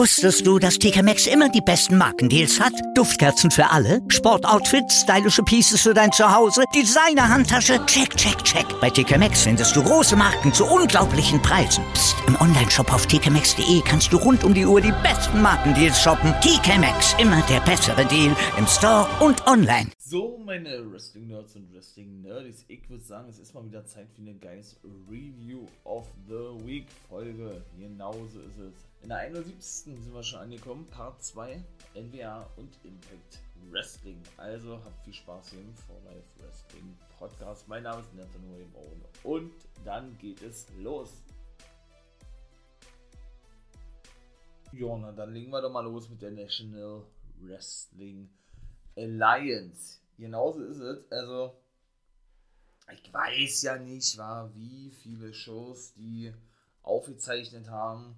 Wusstest du, dass TK Maxx immer die besten Markendeals hat? Duftkerzen für alle, Sportoutfits, stylische Pieces für dein Zuhause, Designer-Handtasche, check, check, check. Bei TK Maxx findest du große Marken zu unglaublichen Preisen. Psst. im Onlineshop auf tkmaxx.de kannst du rund um die Uhr die besten Markendeals shoppen. TK Maxx, immer der bessere Deal im Store und online. So, meine Wrestling-Nerds und Wrestling-Nerds, ich würde sagen, es ist mal wieder Zeit für eine Guys Review of the Week Folge. Genauso ist es. In der 71. sind wir schon angekommen, Part 2, NWA und Impact Wrestling. Also habt viel Spaß hier im For Life Wrestling Podcast. Mein Name ist Nathan William Owen und dann geht es los. Ja, na dann legen wir doch mal los mit der National Wrestling Alliance. Genauso ist es. Also, ich weiß ja nicht, war, wie viele Shows die aufgezeichnet haben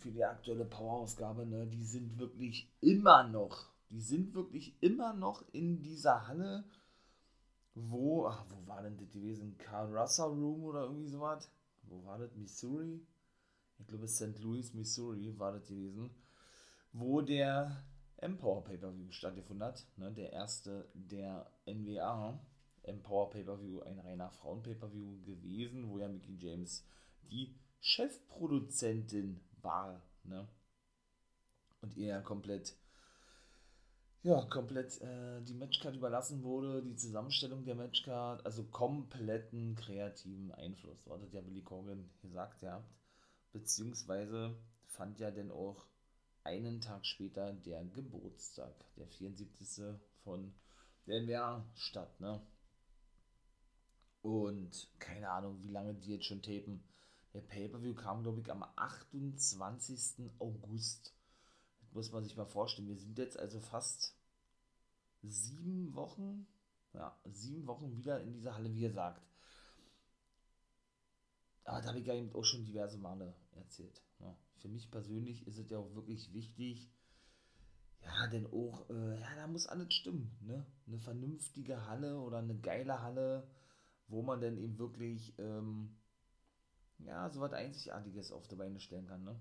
für die aktuelle Power-Ausgabe, ne, die sind wirklich immer noch, die sind wirklich immer noch in dieser Halle, wo, ach, wo war denn das gewesen? Carl Russell Room oder irgendwie sowas? Wo war das? Missouri? Ich glaube, St. Louis, Missouri war das gewesen, wo der Empower Pay-Per-View stattgefunden hat. Ne, der erste der NWA. Empower Pay-Per-View, ein reiner Frauen-Pay-Per-View gewesen, wo ja Mickey James die Chefproduzentin war, ne? Und ihr komplett, ja, komplett äh, die Matchcard überlassen wurde, die Zusammenstellung der Matchcard, also kompletten kreativen Einfluss. So hat ja Billy Corgan gesagt, ja. Beziehungsweise fand ja dann auch einen Tag später der Geburtstag, der 74. von der NWA statt, ne? Und keine Ahnung, wie lange die jetzt schon tapen. Der Pay-Per-View kam, glaube ich, am 28. August. Das muss man sich mal vorstellen. Wir sind jetzt also fast sieben Wochen, ja, sieben Wochen wieder in dieser Halle, wie ihr sagt. Aber da habe ich ja eben auch schon diverse Male erzählt. Ja. Für mich persönlich ist es ja auch wirklich wichtig, ja, denn auch, äh, ja, da muss alles stimmen, ne? Eine vernünftige Halle oder eine geile Halle, wo man dann eben wirklich, ähm, ja, so was Einzigartiges auf die Beine stellen kann, ne?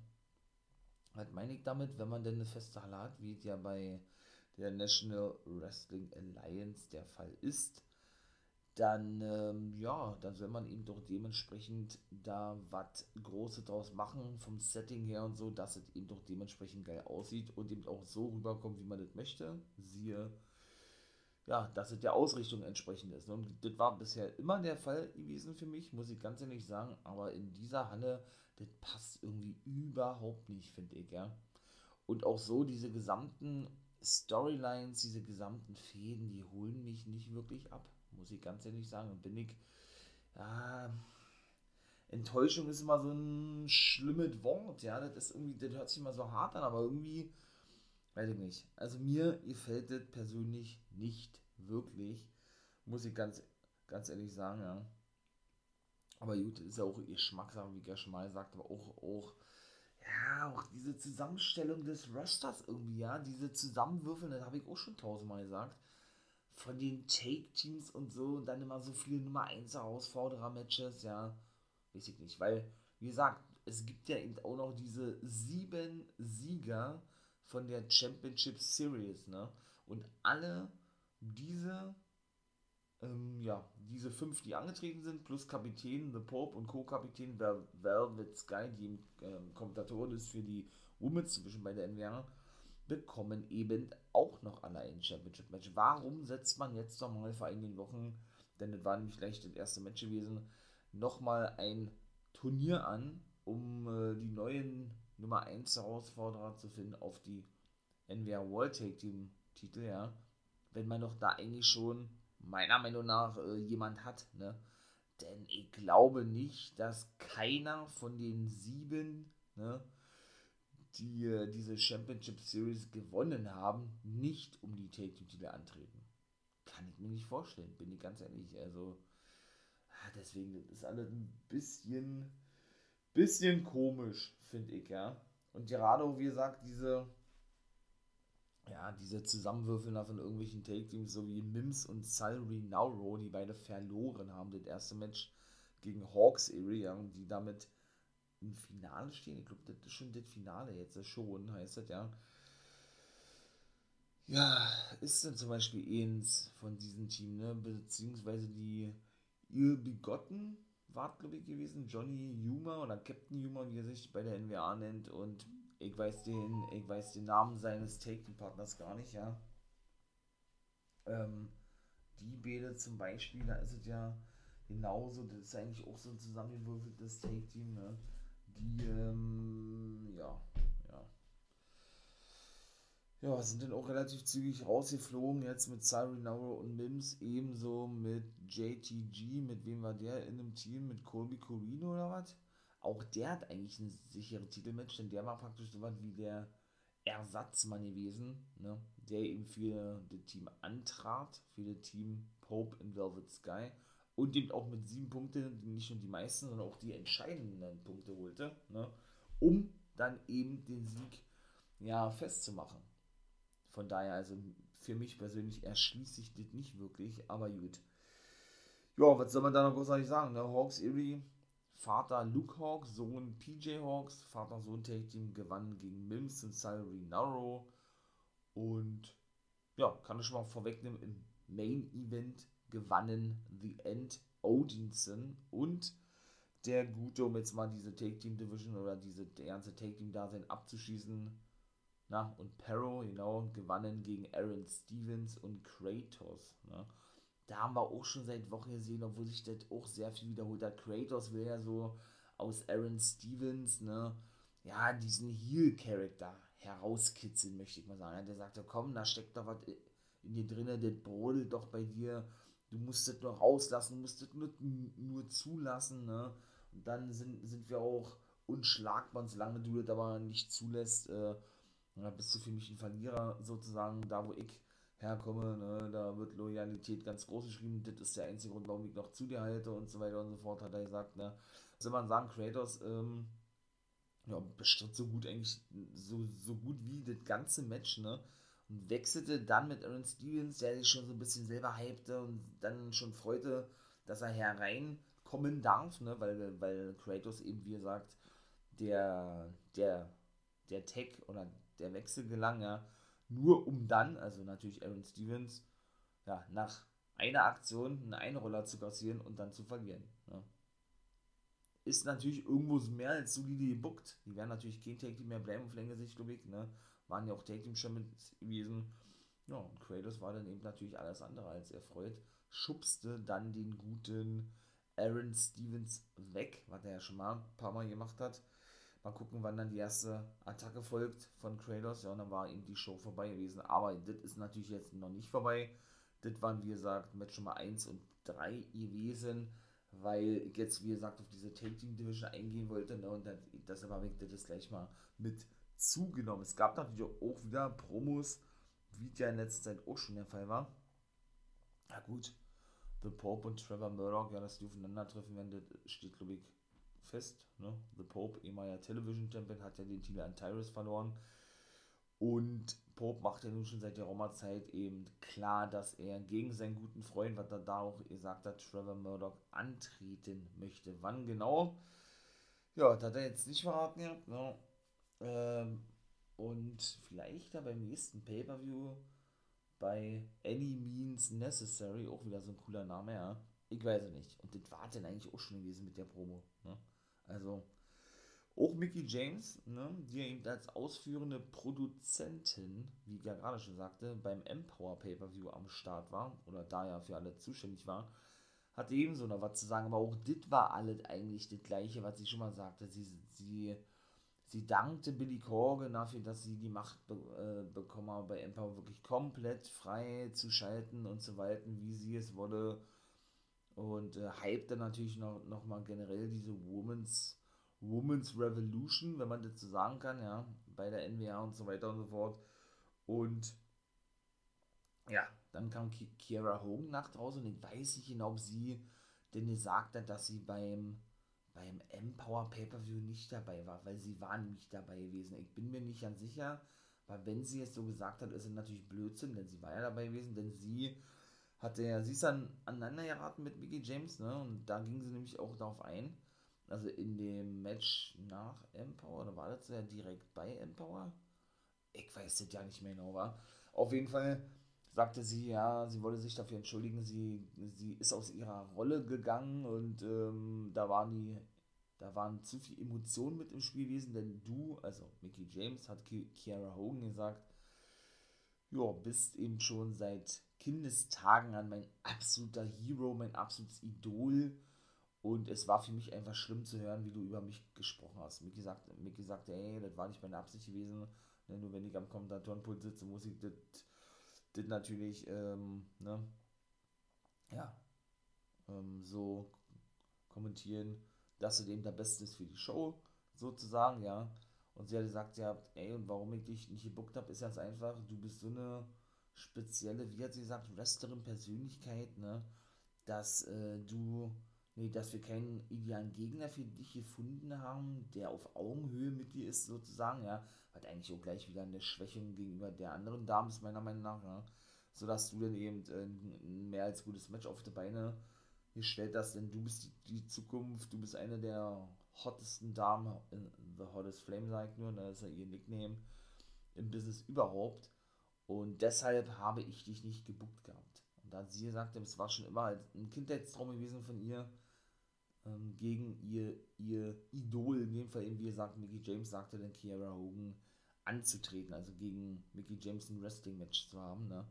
Was meine ich damit, wenn man denn eine feste Halle hat, wie es ja bei der National Wrestling Alliance der Fall ist, dann, ähm, ja, dann soll man eben doch dementsprechend da was Großes draus machen, vom Setting her und so, dass es eben doch dementsprechend geil aussieht und eben auch so rüberkommt, wie man das möchte. Siehe ja, dass es der Ausrichtung entsprechend ist. Und das war bisher immer der Fall gewesen für mich, muss ich ganz ehrlich sagen. Aber in dieser Halle, das passt irgendwie überhaupt nicht, finde ich, ja. Und auch so diese gesamten Storylines, diese gesamten Fäden, die holen mich nicht wirklich ab, muss ich ganz ehrlich sagen. Und bin ich, ja, Enttäuschung ist immer so ein schlimmes Wort, ja. Das ist irgendwie, das hört sich immer so hart an, aber irgendwie weiß ich nicht. Also mir gefällt das persönlich nicht wirklich. Muss ich ganz, ganz ehrlich sagen, ja. Aber gut, ist ja auch Geschmackssache, wie ich schon mal sagt, aber auch, auch, ja, auch diese Zusammenstellung des Rosters irgendwie, ja, diese Zusammenwürfeln, das habe ich auch schon tausendmal gesagt. Von den Take-Teams und so und dann immer so viele Nummer 1 Herausforderer-Matches, ja, weiß ich nicht, weil, wie gesagt, es gibt ja eben auch noch diese sieben Sieger, von der Championship Series, ne? Und alle diese, ähm, ja, diese fünf, die angetreten sind, plus Kapitän, The Pope und Co-Kapitän Vel Velvet Sky, die ähm, Kommentatorin ist für die Women's Division bei der NWA, bekommen eben auch noch alle ein Championship Match. Warum setzt man jetzt nochmal vor einigen Wochen, denn das war nämlich gleich das erste Match gewesen, nochmal ein Turnier an, um äh, die neuen Nummer 1 Herausforderer zu finden auf die NWA World Take Team Titel, ja. Wenn man doch da eigentlich schon meiner Meinung nach äh, jemand hat, ne? Denn ich glaube nicht, dass keiner von den sieben, ne, die äh, diese Championship Series gewonnen haben, nicht um die Take Team Titel antreten. Kann ich mir nicht vorstellen, bin ich ganz ehrlich. Also, ah, deswegen, das ist alles ein bisschen bisschen komisch, finde ich, ja. Und gerade, wie gesagt, diese, ja, diese Zusammenwürfeln von irgendwelchen Take-Teams, so wie Mims und Salary Nauro, die beide verloren haben, das erste Match gegen Hawks Area die damit im Finale stehen. Ich glaube, das ist schon das Finale jetzt schon, heißt das ja. Ja, ist denn zum Beispiel eins von diesem Team, ne? Beziehungsweise die ihr Begotten war, glaube ich, gewesen, Johnny Yuma oder Captain Yuma, wie er sich bei der NWA nennt. Und ich weiß den, ich weiß den Namen seines Taking-Partners gar nicht, ja. Ähm, die Bede zum Beispiel, da ist es ja genauso, das ist eigentlich auch so ein zusammengewürfeltes Take-Team, ne? Die, ähm, ja, ja, sind dann auch relativ zügig rausgeflogen, jetzt mit Cyril Nauro und Mims, ebenso mit JTG, mit wem war der in einem Team, mit Colby Corino oder was? Auch der hat eigentlich ein sicheres Titelmatch, denn der war praktisch so was wie der Ersatzmann gewesen, ne? der eben für das Team antrat, für das Team Pope in Velvet Sky und eben auch mit sieben Punkten, nicht nur die meisten, sondern auch die entscheidenden Punkte holte, ne? um dann eben den Sieg ja, festzumachen. Von daher, also für mich persönlich erschließt sich das nicht wirklich, aber gut. Ja, was soll man da noch großartig sagen? Ne? Hawks Erie, Vater Luke Hawks, Sohn PJ Hawks, Vater-Sohn-Tag-Team gewann gegen Mims und Salary Narrow. Und ja, kann ich schon mal vorwegnehmen, im Main Event gewannen The End Odinson und der Gute, um jetzt mal diese Take-Team Division oder diese ganze Take-Team-Dasein abzuschießen, na, und Perro, genau, gewannen gegen Aaron Stevens und Kratos. Ne? Da haben wir auch schon seit Wochen gesehen, obwohl sich das auch sehr viel wiederholt hat. Kratos will ja so aus Aaron Stevens, ne, ja, diesen Heel-Charakter herauskitzeln, möchte ich mal sagen. Der sagt, komm, da steckt doch was in dir drin, das brodelt doch bei dir. Du musst das nur rauslassen, du musst das nur, nur zulassen, ne? Und dann sind, sind wir auch unschlagbar, solange du das aber nicht zulässt, äh, da bist du für mich ein Verlierer sozusagen, da wo ich herkomme, ne, da wird Loyalität ganz groß geschrieben, das ist der einzige Grund, warum ich noch zu dir halte und so weiter und so fort, hat er gesagt, ne. Soll man sagen, Kratos, ähm, ja, bestritt so gut eigentlich, so, so gut wie das ganze Match, ne, und wechselte dann mit Aaron Stevens, der sich schon so ein bisschen selber hypte und dann schon freute, dass er hereinkommen darf, ne, weil, weil Kratos eben, wie gesagt, der, der, der Tech oder der Wechsel gelang, ja, nur um dann, also natürlich Aaron Stevens, ja, nach einer Aktion einen Einroller zu kassieren und dann zu verlieren. Ja. Ist natürlich irgendwo mehr als solide gebuckt. Die werden natürlich kein Take Team mehr bleiben auf längere Sicht, glaube ich. Ne? Waren ja auch Take Team schon mit gewesen. Ja, und Kratos war dann eben natürlich alles andere als erfreut. Schubste dann den guten Aaron Stevens weg, was er ja schon mal ein paar Mal gemacht hat. Mal gucken, wann dann die erste Attacke folgt von Kratos. Ja, und dann war eben die Show vorbei gewesen. Aber das ist natürlich jetzt noch nicht vorbei. Das waren, wie gesagt, Match Nummer 1 und 3 gewesen, weil ich jetzt, wie gesagt, auf diese Take Team Division eingehen wollte. Ne, und dann, deshalb habe ich das gleich mal mit zugenommen. Es gab natürlich auch wieder Promos, wie ja in letzter Zeit auch schon der Fall war. Na gut, The Pope und Trevor Murdoch, ja, dass die aufeinandertreffen werden, das steht, glaube ich, fest. Ne? The Pope, ehemaliger Television Champion, hat ja den Titel an Tyrus verloren. Und Pope macht ja nun schon seit der Roma-Zeit eben klar, dass er gegen seinen guten Freund, was er da auch gesagt hat, Trevor Murdoch, antreten möchte. Wann genau? Ja, das hat er jetzt nicht verraten gehabt. Ne? Ähm, und vielleicht da beim nächsten Pay-Per-View bei Any Means Necessary, auch wieder so ein cooler Name, ja. Ich weiß es nicht. Und das war dann eigentlich auch schon gewesen mit der Promo. Ne? Also auch Mickey James, ne, die eben als ausführende Produzentin, wie ich ja gerade schon sagte, beim Empower Pay-Per-View am Start war, oder da ja für alle zuständig war, hatte ebenso noch was zu sagen, aber auch das war alles eigentlich das gleiche, was sie schon mal sagte. Sie, sie, sie dankte Billy Corgan dafür, dass sie die Macht be äh, bekommen habe, bei Empower wirklich komplett frei zu schalten und zu walten, wie sie es wolle und äh, hype dann natürlich noch, noch mal generell diese Women's, Women's Revolution, wenn man das so sagen kann, ja, bei der NWA und so weiter und so fort. Und ja, dann kam Kiera Hogan nach draußen und ich weiß nicht genau, ob sie denn gesagt hat, dass sie beim, beim Empower Pay-Per-View nicht dabei war, weil sie war nicht dabei gewesen. Ich bin mir nicht ganz sicher, weil wenn sie es so gesagt hat, ist es natürlich Blödsinn, denn sie war ja dabei gewesen, denn sie hatte ja, sie ist dann aneinander geraten mit Mickey James, ne? Und da ging sie nämlich auch darauf ein. also in dem Match nach Empower, oder war das ja direkt bei Empower? Ich weiß das ja nicht mehr genau, war. Auf jeden Fall sagte sie, ja, sie wollte sich dafür entschuldigen, sie, sie ist aus ihrer Rolle gegangen und ähm, da waren die, da waren zu viel Emotionen mit im Spiel gewesen, denn du, also Mickey James, hat Kiara Hogan gesagt, ja, bist eben schon seit Kindestagen an mein absoluter Hero, mein absolutes Idol. Und es war für mich einfach schlimm zu hören, wie du über mich gesprochen hast. Mickey sagte, Mickey sagte ey, das war nicht meine Absicht gewesen. Ne, nur wenn ich am Kommentatorenpult sitze, muss ich das natürlich, ähm, ne, ja, ähm, so kommentieren, dass du eben der Beste ist für die Show, sozusagen, ja. Und sie hat gesagt, ja, ey, und warum ich dich nicht gebuckt habe, ist ganz einfach, du bist so eine spezielle, wie hat sie gesagt, Wrestlerin Persönlichkeit, ne, dass äh, du, nee, dass wir keinen idealen Gegner für dich gefunden haben, der auf Augenhöhe mit dir ist, sozusagen, ja, hat eigentlich auch gleich wieder eine Schwächung gegenüber der anderen Damen, ist meiner Meinung nach, ja, sodass du dann eben äh, ein mehr als gutes Match auf die Beine gestellt hast, denn du bist die, die Zukunft, du bist eine der hottesten Damen, in The Hottest Flame sagt nur, das ist ja ihr Nickname im Business überhaupt und deshalb habe ich dich nicht gebuckt gehabt. Und da sie gesagt, es war schon immer ein Kindheitstraum gewesen von ihr, ähm, gegen ihr, ihr Idol, in dem Fall eben, wie gesagt, Mickey James sagte dann Kiara Hogan, anzutreten, also gegen Mickey James ein Wrestling-Match zu haben. Ne?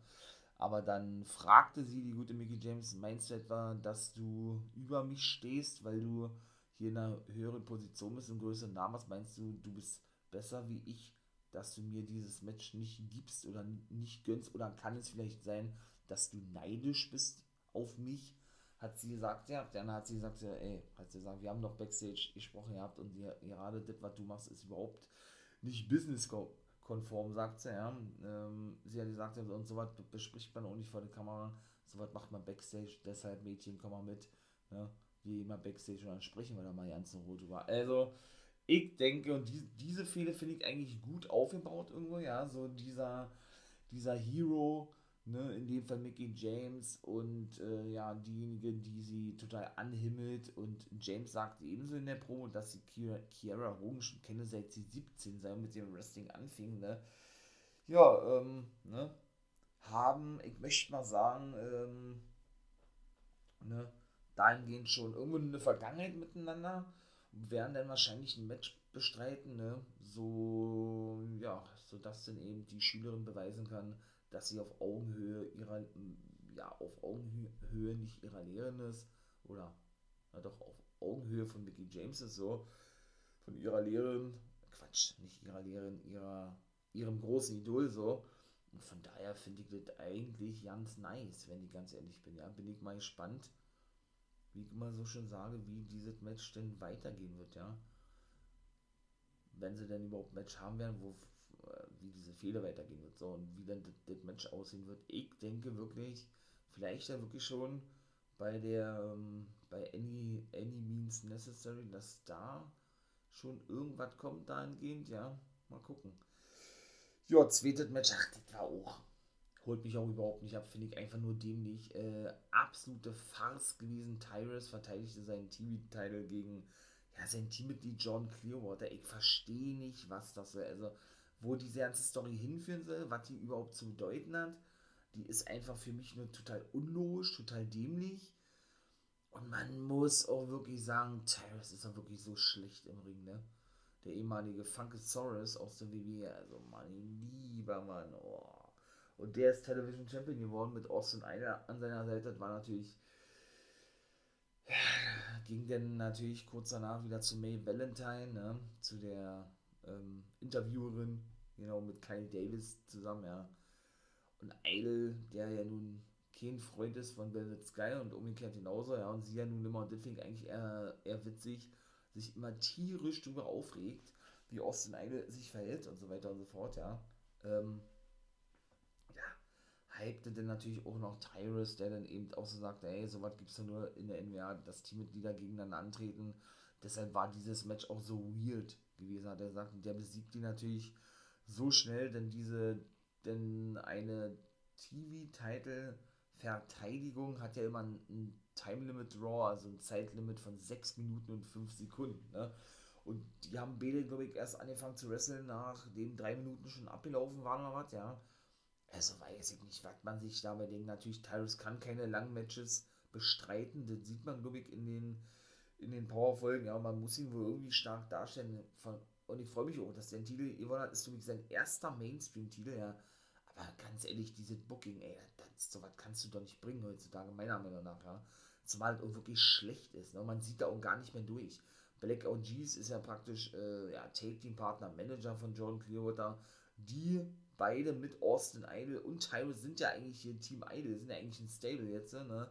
Aber dann fragte sie, die gute Mickey James, meinst du etwa, dass du über mich stehst, weil du hier in einer höheren Position bist, einen größeren Namen hast? Meinst du, du bist besser wie ich, dass du mir dieses Match nicht gibst oder nicht gönnst? Oder kann es vielleicht sein, dass du neidisch bist auf mich? hat sie gesagt, ja, dann hat sie gesagt, ja, ey, hat sie gesagt, wir haben doch Backstage gesprochen gehabt und die, gerade das, was du machst, ist überhaupt nicht businesskonform, sagt sie, ja. Ähm, sie hat gesagt, und so was bespricht man auch nicht vor der Kamera, so was macht man Backstage, deshalb Mädchen, komm mal mit, ne? wie immer Backstage und dann sprechen wir da mal ganz in Ruhe drüber. Also, ich denke, und die, diese Fehler finde ich eigentlich gut aufgebaut irgendwo, ja, so dieser, dieser Hero, ne, in dem Fall Mickey James und äh, ja, diejenige, die sie total anhimmelt und James sagt ebenso in der Promo, dass sie Kiara, Kiara Hogan schon kenne, seit sie 17 sei und mit dem Wrestling anfing, ne, ja, ähm, ne, haben, ich möchte mal sagen, ähm, ne, dahingehend schon irgendwo eine Vergangenheit miteinander werden dann wahrscheinlich ein Match bestreiten, ne, so, ja, sodass dann eben die Schülerin beweisen kann, dass sie auf Augenhöhe ihrer, ja, auf Augenhöhe nicht ihrer Lehrerin ist, oder ja, doch auf Augenhöhe von Mickey James ist so, von ihrer Lehrerin, Quatsch, nicht ihrer Lehrerin, ihrer, ihrem großen Idol so. Und von daher finde ich das eigentlich ganz nice, wenn ich ganz ehrlich bin. Ja, bin ich mal gespannt, wie ich immer so schön sage, wie dieses Match denn weitergehen wird, ja. Wenn sie denn überhaupt ein Match haben werden, wo äh, wie diese Fehler weitergehen wird. So, und wie dann das Match aussehen wird. Ich denke wirklich, vielleicht ja wirklich schon bei der, ähm, bei Any, Any Means Necessary, dass da schon irgendwas kommt dahingehend, ja. Mal gucken. Ja, zweites Match, ach, das war auch. Holt mich auch überhaupt nicht ab, finde ich einfach nur dämlich. Äh, absolute Farce gewesen. Tyrus verteidigte seinen TV-Titel gegen ja, sein Teammitglied John Clearwater. Ich verstehe nicht, was das soll. Also, wo diese ganze Story hinführen soll, was die überhaupt zu bedeuten hat, die ist einfach für mich nur total unlogisch, total dämlich. Und man muss auch wirklich sagen, Tyrus ist doch wirklich so schlecht im Ring, ne? Der ehemalige Funkasaurus aus der WWE, also mein lieber Mann, oh. Und der ist Television Champion geworden mit Austin Eiler an seiner Seite. Das war natürlich. Ging dann natürlich kurz danach wieder zu May Valentine, ne? Zu der ähm, Interviewerin, genau, mit Kyle Davis zusammen, ja. Und Idol, der ja nun kein Freund ist von Velvet Sky und umgekehrt genauso, ja, und sie ja nun immer, und das finde ich eigentlich eher, eher witzig, sich immer tierisch darüber aufregt, wie Austin Idol sich verhält und so weiter und so fort, ja. Ähm, ja, hypte dann natürlich auch noch Tyrus, der dann eben auch so sagt, ey, sowas gibt es ja nur in der NWA, dass Teammitglieder gegeneinander antreten. Deshalb war dieses Match auch so weird gewesen, hat er gesagt. Und der besiegt die natürlich so schnell, denn diese, denn eine TV-Title-Verteidigung hat ja immer einen Time Limit Draw, also ein Zeitlimit von 6 Minuten und 5 Sekunden. Ne? Und die haben beide, glaube ich, erst angefangen zu wresteln, nachdem drei Minuten schon abgelaufen waren oder was, ja. Also weiß ich nicht, was man sich dabei denkt. Natürlich, Tyrus kann keine langen Matches bestreiten. Das sieht man, glaube ich, in den, in den Powerfolgen. Ja, man muss ihn wohl irgendwie stark darstellen. Von, und ich freue mich auch, dass der Titel gewonnen hat. Ist, glaube ich, sein erster Mainstream-Titel, ja. Aber ganz ehrlich, dieses Booking, ey, das, so was kannst du doch nicht bringen heutzutage, meiner Meinung nach, ja. Zumal es auch wirklich schlecht ist. Ne? Man sieht da auch gar nicht mehr durch. Black OGs ist ja praktisch äh, ja, Take-Team-Partner, Manager von Jordan Clearwater, die beide mit Austin Idol und Tyrus sind ja eigentlich hier Team Idol, sind ja eigentlich ein Stable jetzt, ne?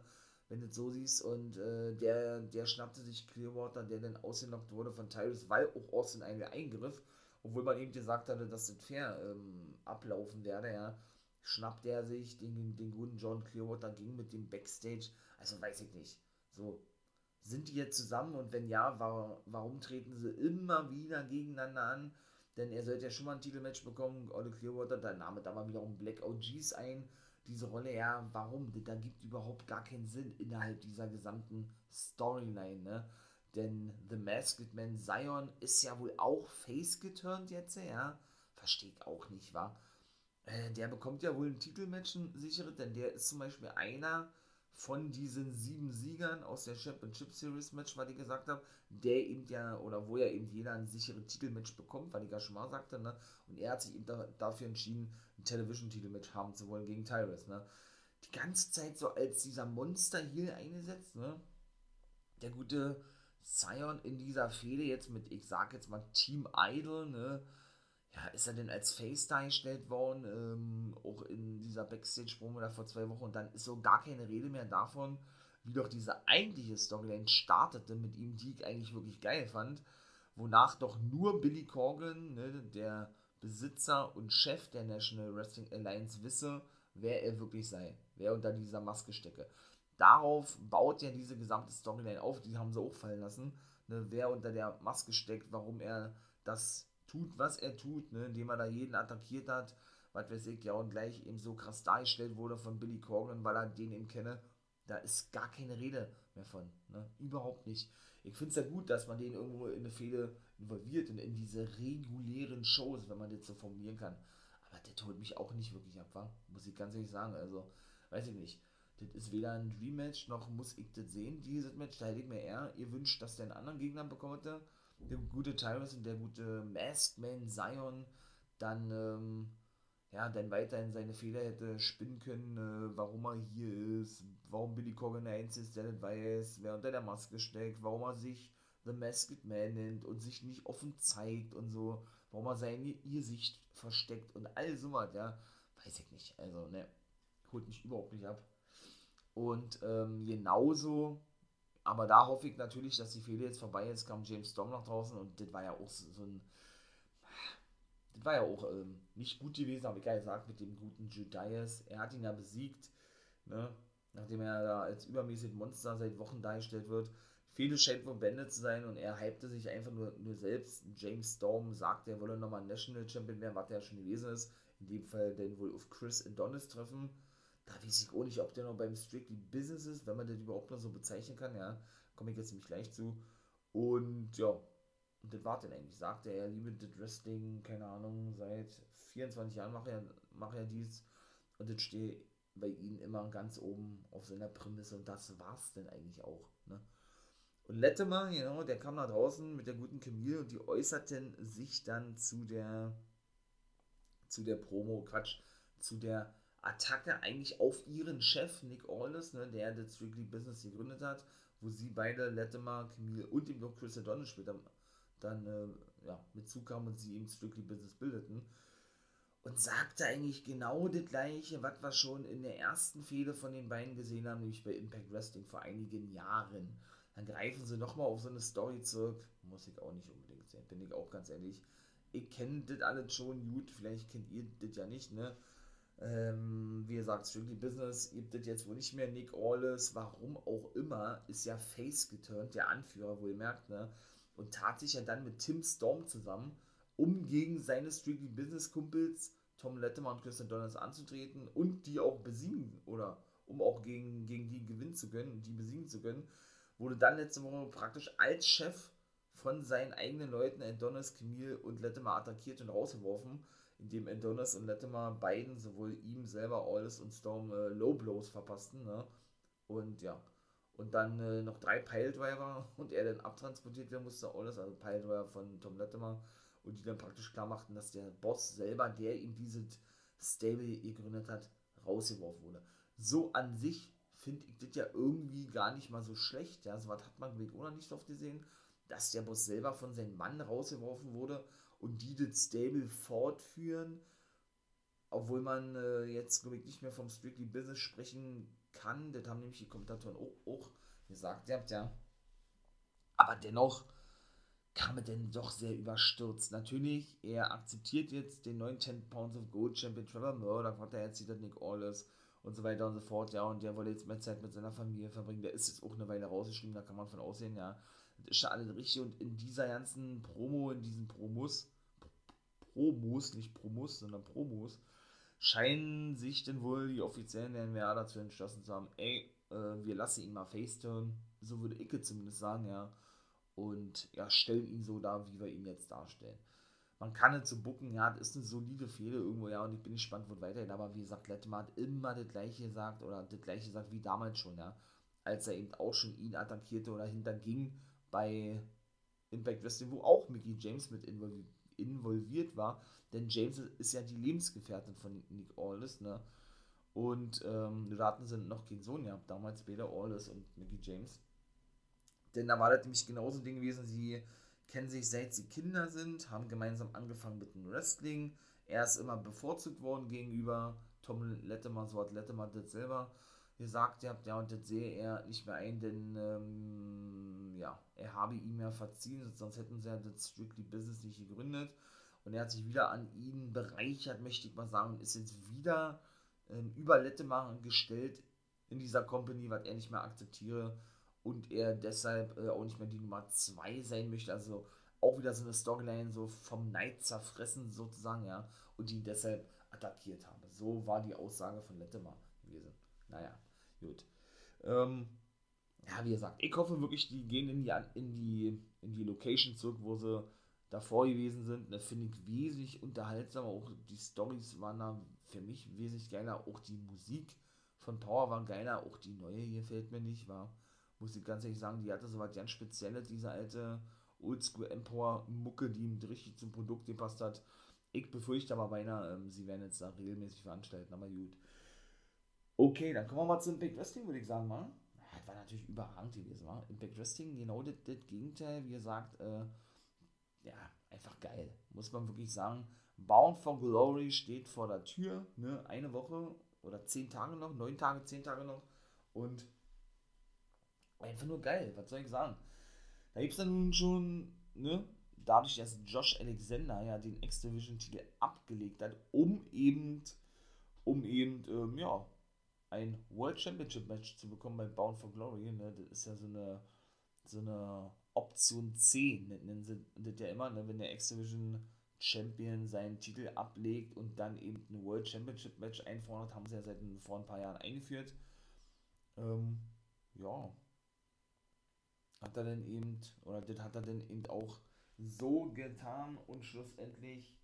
wenn du es so siehst. Und äh, der, der schnappte sich Clearwater, der dann ausgenockt wurde von Tyrus, weil auch Austin Idol eingriff, obwohl man eben gesagt hatte, dass das fair ähm, ablaufen werde, ja. Schnappt er sich den, den guten John Clearwater, ging mit dem Backstage, also weiß ich nicht. So, sind die jetzt zusammen und wenn ja, war, warum treten sie immer wieder gegeneinander an? Denn er sollte ja schon mal ein Titelmatch bekommen, Olle Clearwater, da nahm er mal wiederum Black OGs ein. Diese Rolle, ja, warum? Da gibt überhaupt gar keinen Sinn innerhalb dieser gesamten Storyline, ne? Denn The Masked Man Zion ist ja wohl auch face geturnt jetzt, ja? Verstehe ich auch nicht, wa? Äh, der bekommt ja wohl ein Titelmatch ein sicheres, denn der ist zum Beispiel einer von diesen sieben Siegern aus der Championship Series Match, was ich gesagt habe, der eben ja, oder wo ja eben jeder ein sicheres Titelmatch bekommt, weil ich ja schon mal sagte, ne? Und er hat sich eben da, dafür entschieden, ein Television-Titelmatch haben zu wollen gegen Tyrus, ne? Die ganze Zeit so als dieser Monster hier eingesetzt, ne? Der gute Zion in dieser Fehde jetzt mit, ich sag jetzt mal Team Idol, ne? Ja, ist er denn als Face dargestellt worden, ähm, auch in dieser Backstage-Promo da vor zwei Wochen und dann ist so gar keine Rede mehr davon, wie doch diese eigentliche Storyline startete mit ihm, die ich eigentlich wirklich geil fand, wonach doch nur Billy Corgan, ne, der Besitzer und Chef der National Wrestling Alliance, wisse, wer er wirklich sei, wer unter dieser Maske stecke. Darauf baut ja diese gesamte Storyline auf, die haben sie auch fallen lassen, ne, wer unter der Maske steckt, warum er das tut, was er tut, ne, indem er da jeden attackiert hat, was weiß ich, ja, und gleich eben so krass dargestellt wurde von Billy Corgan, weil er den eben kenne, da ist gar keine Rede mehr von, ne, überhaupt nicht. Ich finde es ja gut, dass man den irgendwo in eine Fehde involviert und in diese regulären Shows, wenn man das so formulieren kann. Aber der holt mich auch nicht wirklich ab, wa? muss ich ganz ehrlich sagen. Also, weiß ich nicht. Das ist weder ein Dream-Match, noch muss ich das sehen, dieses Match. Da hätte ich mir eher ihr wünscht, dass der einen anderen Gegner bekommt, der gute Tyrus und der gute Masked Man Zion dann, ähm, ja, dann weiterhin seine Fehler hätte spinnen können, äh, warum er hier ist, warum Billy Corgan der Einzige ist, der nicht weiß, wer unter der Maske steckt, warum er sich The Masked Man nennt und sich nicht offen zeigt und so, warum er sein Gesicht versteckt und all sowas, ja, weiß ich nicht, also, ne, holt mich überhaupt nicht ab. Und ähm, genauso aber da hoffe ich natürlich, dass die Fehde jetzt vorbei ist. Kam James Storm nach draußen und das war ja auch so ein. Das war ja auch ähm, nicht gut gewesen, habe ich ja gesagt, mit dem guten Judas. Er hat ihn ja besiegt, ne? nachdem er da als übermäßig Monster seit Wochen dargestellt wird. Viele scheint wohl beendet zu sein und er hypte sich einfach nur, nur selbst. James Storm sagt, er wolle nochmal National Champion werden, was er ja schon gewesen ist. In dem Fall dann wohl auf Chris Adonis treffen da weiß ich auch nicht, ob der noch beim Strictly Business ist, wenn man das überhaupt noch so bezeichnen kann, ja. Komme ich jetzt nämlich gleich zu. Und ja, und das war dann eigentlich. Sagt er, liebe das Wrestling, keine Ahnung, seit 24 Jahren macht er, macht er dies. Und das steht bei ihm immer ganz oben auf seiner Prämisse. Und das war's denn eigentlich auch, ne? Und Lettemer, genau, der kam nach draußen mit der guten Camille und die äußerten sich dann zu der zu der Promo, Quatsch, zu der Attacke eigentlich auf ihren Chef Nick Aldis, ne, der das Strictly Business gegründet hat, wo sie beide, Latimer, Camille und eben auch Chris Adonis später dann äh, ja, mit zukamen und sie eben Strictly Business bildeten. Und sagte eigentlich genau das gleiche, was wir schon in der ersten Fehde von den beiden gesehen haben, nämlich bei Impact Wrestling vor einigen Jahren. Dann greifen sie nochmal auf so eine Story zurück. Muss ich auch nicht unbedingt sehen, bin ich auch ganz ehrlich. Ich kenne das alles schon gut, vielleicht kennt ihr das ja nicht, ne? Ähm, wie gesagt, Strictly Business gibt es jetzt wohl nicht mehr. Nick Orles, warum auch immer, ist ja face geturnt, der Anführer, wohl merkt, ne? Und tat sich ja dann mit Tim Storm zusammen, um gegen seine Strictly Business Kumpels Tom Lettemann und Christian Donners anzutreten und die auch besiegen oder um auch gegen, gegen die gewinnen zu können und die besiegen zu können, wurde dann letzte Woche praktisch als Chef von seinen eigenen Leuten Adonis, Camille und Lettemar attackiert und rausgeworfen, indem Adonis und Lettemar beiden, sowohl ihm selber, Alles und Storm, äh, Low Blows verpassten. Ne? Und ja, und dann äh, noch drei Piledriver und er dann abtransportiert werden musste, Alles, also Piledriver von Tom Lettemar und die dann praktisch klar machten, dass der Boss selber, der ihm dieses Stable gegründet hat, rausgeworfen wurde. So an sich finde ich das ja irgendwie gar nicht mal so schlecht. Ja, so was hat man, auch noch nicht oft gesehen, dass der Boss selber von seinem Mann rausgeworfen wurde und die das Stable fortführen, obwohl man äh, jetzt, ich, nicht mehr vom Strictly Business sprechen kann. Das haben nämlich die Kommentatoren auch, auch gesagt, ja, ja. Aber dennoch kam er denn doch sehr überstürzt. Natürlich, er akzeptiert jetzt den neuen 10 Pounds of Gold Champion Trevor Murdoch, hat er jetzt wieder Nick Aldis und so weiter und so fort, ja, und der wollte jetzt mehr Zeit mit seiner Familie verbringen. Der ist jetzt auch eine Weile rausgeschrieben, da kann man von aussehen, ja. Das ist schon alles richtig und in dieser ganzen Promo, in diesen Promos, Promos, nicht Promos, sondern Promos, scheinen sich denn wohl die offiziellen NWA dazu entschlossen zu haben, ey, äh, wir lassen ihn mal faceturn, so würde ich zumindest sagen, ja. Und ja, stellen ihn so dar, wie wir ihn jetzt darstellen. Man kann es so bucken, ja, das ist eine solide Fehde irgendwo, ja, und ich bin gespannt, wo es weitergeht, aber wie gesagt, Lettemann hat immer das gleiche gesagt oder das gleiche gesagt wie damals schon, ja, als er eben auch schon ihn attackierte oder hinterging bei Impact Wrestling, wo auch Mickey James mit involviert war, denn James ist ja die Lebensgefährtin von Nick Aldis, ne, und ähm, die Daten sind noch kein Sohn ja, damals später Aldis und Mickey James. Denn da war das nämlich genauso ein Ding gewesen, sie kennen sich seit sie Kinder sind, haben gemeinsam angefangen mit dem Wrestling. Er ist immer bevorzugt worden gegenüber Tom Lettemann, so hat Lettemann das selber gesagt, ihr habt ja, und das sehe er nicht mehr ein, denn ähm, ja, er habe ihm ja verziehen, sonst hätten sie ja das Strictly Business nicht gegründet. Und er hat sich wieder an ihn bereichert, möchte ich mal sagen, ist jetzt wieder ähm, über Lettemann gestellt in dieser Company, was er nicht mehr akzeptiere und er deshalb äh, auch nicht mehr die Nummer 2 sein möchte. Also auch wieder so eine Storyline so vom Neid zerfressen sozusagen, ja, und ihn deshalb attackiert habe. So war die Aussage von Lettemer gewesen. Naja, gut. Ähm, ja, wie gesagt, ich hoffe wirklich, die gehen in die, in die, in die Location zurück, wo sie davor gewesen sind. Das finde ich wesentlich unterhaltsamer. Auch die Stories waren da für mich wesentlich geiler. Auch die Musik von Power war geiler. Auch die neue hier fällt mir nicht, war muss ich ganz ehrlich sagen, die hatte so was ganz Spezielles, diese alte Oldschool Empower Mucke, die ihm richtig zum Produkt gepasst hat. Ich befürchte aber beinahe, ähm, sie werden jetzt da regelmäßig veranstalten, aber gut. Okay, dann kommen wir mal zum Impact Wrestling, würde ich sagen, mal. Das war natürlich überragend gewesen, war. Impact Wrestling, genau das, das Gegenteil, wie gesagt, äh, ja, einfach geil, muss man wirklich sagen. Bound for Glory steht vor der Tür, ne, eine Woche oder zehn Tage noch, neun Tage, zehn Tage noch und einfach nur geil, was soll ich sagen? Da gibt es dann nun schon, ne, dadurch, dass Josh Alexander ja den X-Division-Titel abgelegt hat, um eben, um eben, ähm, ja, ein World Championship Match zu bekommen bei Bound for Glory, ne, das ist ja so eine, so eine Option C, ne, nennen sie das ja immer, ne, wenn der X-Division Champion seinen Titel ablegt und dann eben ein World Championship Match einfordert, haben sie ja seit vor ein paar Jahren eingeführt. Ähm, ja, hat er denn eben, oder das hat er denn eben auch so getan und schlussendlich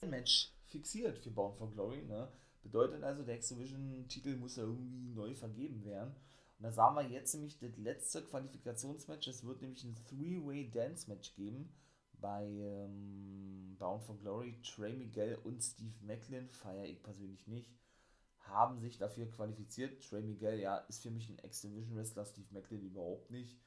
ein Match fixiert für Bound for Glory. Ne? Bedeutet also, der X-Division-Titel muss ja irgendwie neu vergeben werden. Und da sahen wir jetzt nämlich das letzte Qualifikationsmatch. Es wird nämlich ein Three-Way-Dance-Match geben bei ähm, Bound for Glory. Trey Miguel und Steve Macklin, feiere ich persönlich nicht, haben sich dafür qualifiziert. Trey Miguel, ja, ist für mich ein X-Division-Wrestler, Steve Macklin überhaupt nicht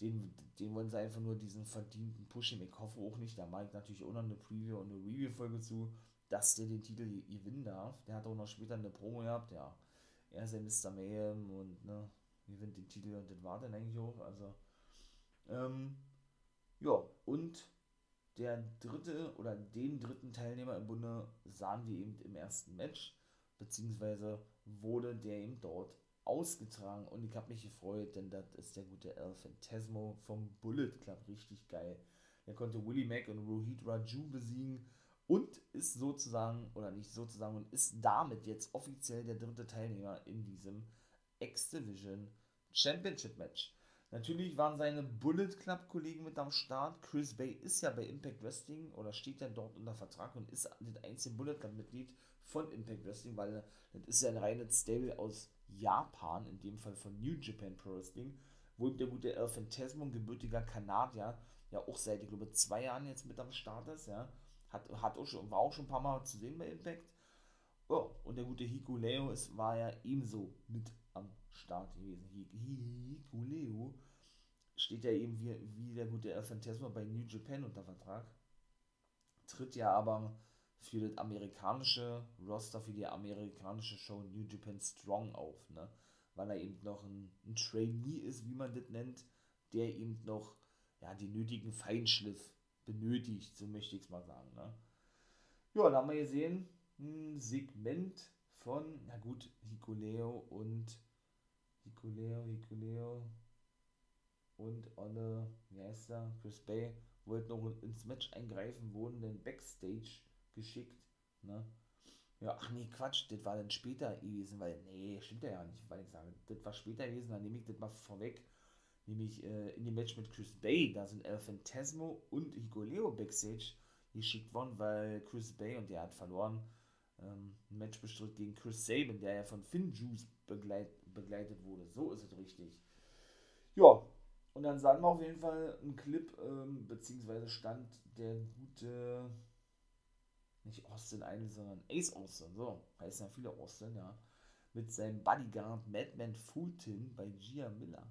den, den wollen sie einfach nur diesen verdienten Push Ich hoffe auch nicht, da mache ich natürlich auch noch eine Preview und eine Review-Folge zu, dass der den Titel gewinnen darf. Der hat auch noch später eine Promo gehabt, ja. Er ist ja Mr. Mayhem und ne, gewinnt den Titel und das war dann eigentlich auch. Also, ähm, ja, und der dritte oder den dritten Teilnehmer im Bunde sahen wir eben im ersten Match, beziehungsweise wurde der eben dort ausgetragen und ich habe mich gefreut, denn das ist der gute El Fantasmo vom Bullet Club, richtig geil. Er konnte Willie Mack und Rohit Raju besiegen und ist sozusagen, oder nicht sozusagen, und ist damit jetzt offiziell der dritte Teilnehmer in diesem X-Division Championship Match. Natürlich waren seine Bullet Club Kollegen mit am Start. Chris Bay ist ja bei Impact Wrestling oder steht ja dort unter Vertrag und ist das einzige Bullet Club Mitglied von Impact Wrestling, weil das ist ja ein reines Stable aus Japan, in dem Fall von New Japan Pro Wrestling, wo der gute El Phantasmo, gebürtiger Kanadier, ja auch seit, ich glaube, zwei Jahren jetzt mit am Start ist, ja. Hat, hat auch schon, war auch schon ein paar Mal zu sehen bei Impact. Oh, und der gute Hikuleo ist, war ja ebenso mit am Start gewesen. Hikuleo steht ja eben wie, wie der gute El Phantasmo bei New Japan unter Vertrag. Tritt ja aber für das amerikanische Roster, für die amerikanische Show New Japan Strong auf, ne? Weil er eben noch ein, ein Trainee ist, wie man das nennt, der eben noch ja, den nötigen Feinschliff benötigt, so möchte ich es mal sagen. Ne? Ja, da haben wir gesehen, ein Segment von, na gut, Hikuleo und Hikuleo, Hikuleo und Olle, wie heißt er, Chris Bay, wollten noch ins Match eingreifen, wurden dann Backstage geschickt, ne? Ja, ach nee, Quatsch, das war dann später gewesen, weil, nee, stimmt ja nicht, weil ich sage, das war später gewesen, dann nehme ich das mal vorweg, nämlich äh, in dem Match mit Chris Bay, da sind El Phantasmo und Hikuleo Backstage geschickt worden, weil Chris Bay, und der hat verloren, ähm, ein Match bestritt gegen Chris Sabin, der ja von Finn Juice begleit, begleitet wurde, so ist es richtig. Ja, und dann sahen wir auf jeden Fall einen Clip, ähm, beziehungsweise stand der gute, nicht Austin eine, sondern Ace Austin, so heißen ja viele Austin, ja, mit seinem Bodyguard Madman Fulton bei Gia Miller.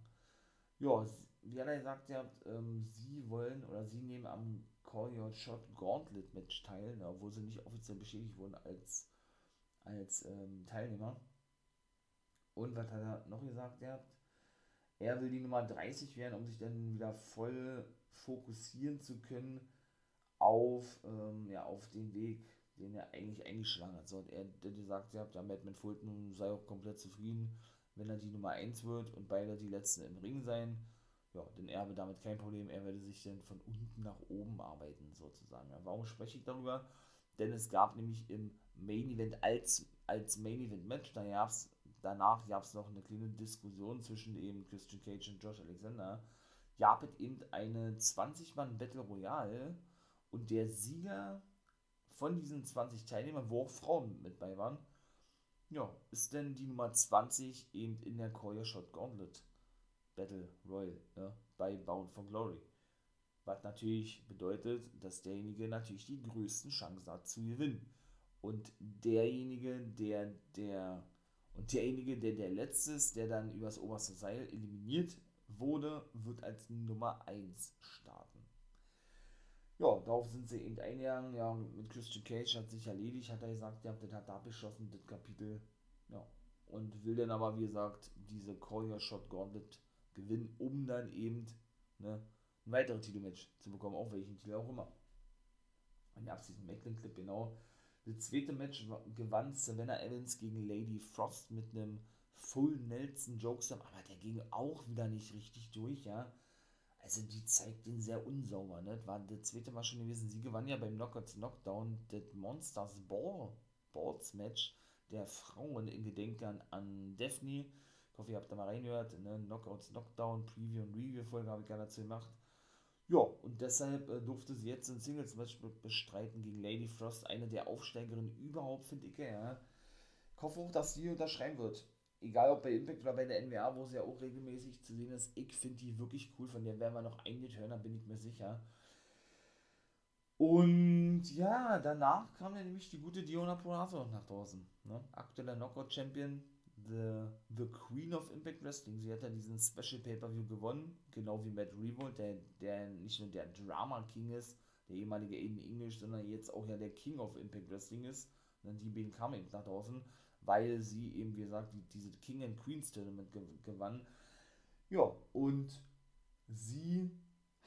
Ja, wie hat er gesagt, ja, ähm, sie wollen oder sie nehmen am Call Your Shot Gauntlet Match teil, ne, obwohl sie nicht offiziell bestätigt wurden als, als ähm, Teilnehmer. Und was hat er noch gesagt? Ja, er will die Nummer 30 werden, um sich dann wieder voll fokussieren zu können auf, ähm, ja, auf den Weg, den er eigentlich eingeschlagen hat. So hat er gesagt, ja, der Madman Fulton sei auch komplett zufrieden, wenn er die Nummer 1 wird und beide die letzten im Ring sein. Ja, denn er habe damit kein Problem, er werde sich dann von unten nach oben arbeiten, sozusagen. Ja, warum spreche ich darüber? Denn es gab nämlich im Main Event als, als Main Event Match, da gab's, danach gab es noch eine kleine Diskussion zwischen eben Christian Cage und Josh Alexander. Gab es eben eine 20-Mann Battle Royale und der Sieger von diesen 20 Teilnehmern, wo auch Frauen mit bei waren, ja, ist denn die Nummer 20 eben in der Koya Shot Gauntlet Battle Royale ja, bei Bound for Glory. Was natürlich bedeutet, dass derjenige natürlich die größten Chancen hat zu gewinnen. Und derjenige, der der und derjenige, der der letzte ist, der dann übers oberste Seil eliminiert wurde, wird als Nummer 1 starten. Ja, darauf sind sie eben eingegangen. Ja, mit Christian Cage hat sich erledigt, hat er gesagt, ja, das hat abgeschlossen, das Kapitel. Ja, und will dann aber, wie gesagt, diese Call Your Shot Gauntlet gewinnen, um dann eben ne, ein weiteres Titelmatch zu bekommen, auf welchen Titel auch immer. Und ja, diesen Macklin Clip genau. Das zweite Match gewann Savannah Evans gegen Lady Frost mit einem Full Nelson Jokeslam, aber der ging auch wieder nicht richtig durch, ja. Also die zeigt den sehr unsauber, ne? Das war das zweite Mal schon gewesen. Sie gewann ja beim Knockouts Knockdown das Monsters Ball Balls Match der Frauen in Gedenken an Daphne. Ich hoffe, ihr habt da mal reingehört. Ne? Knockouts Knockdown Preview und Review Folge habe ich gerade dazu gemacht. Ja, und deshalb äh, durfte sie jetzt ein Singles-Match bestreiten gegen Lady Frost, eine der Aufsteigerinnen überhaupt, finde ich. Ja. Ich hoffe auch, dass sie unterschreiben wird egal ob bei Impact oder bei der NWA, wo sie ja auch regelmäßig zu sehen ist, ich finde die wirklich cool. Von der werden wir noch einige hören, da bin ich mir sicher. Und ja, danach kam dann nämlich die gute Diona Purazo nach draußen. Ne? Aktueller Knockout-Champion, the, the Queen of Impact Wrestling. Sie hat ja diesen Special Pay-Per-View gewonnen, genau wie Matt Revolt, der, der nicht nur der Drama King ist, der ehemalige Aiden English, sondern jetzt auch ja der King of Impact Wrestling ist. Und dann die beiden kamen eben nach draußen weil sie eben, wie gesagt, die, diese King and Queens Tournament gewann. Ja, und sie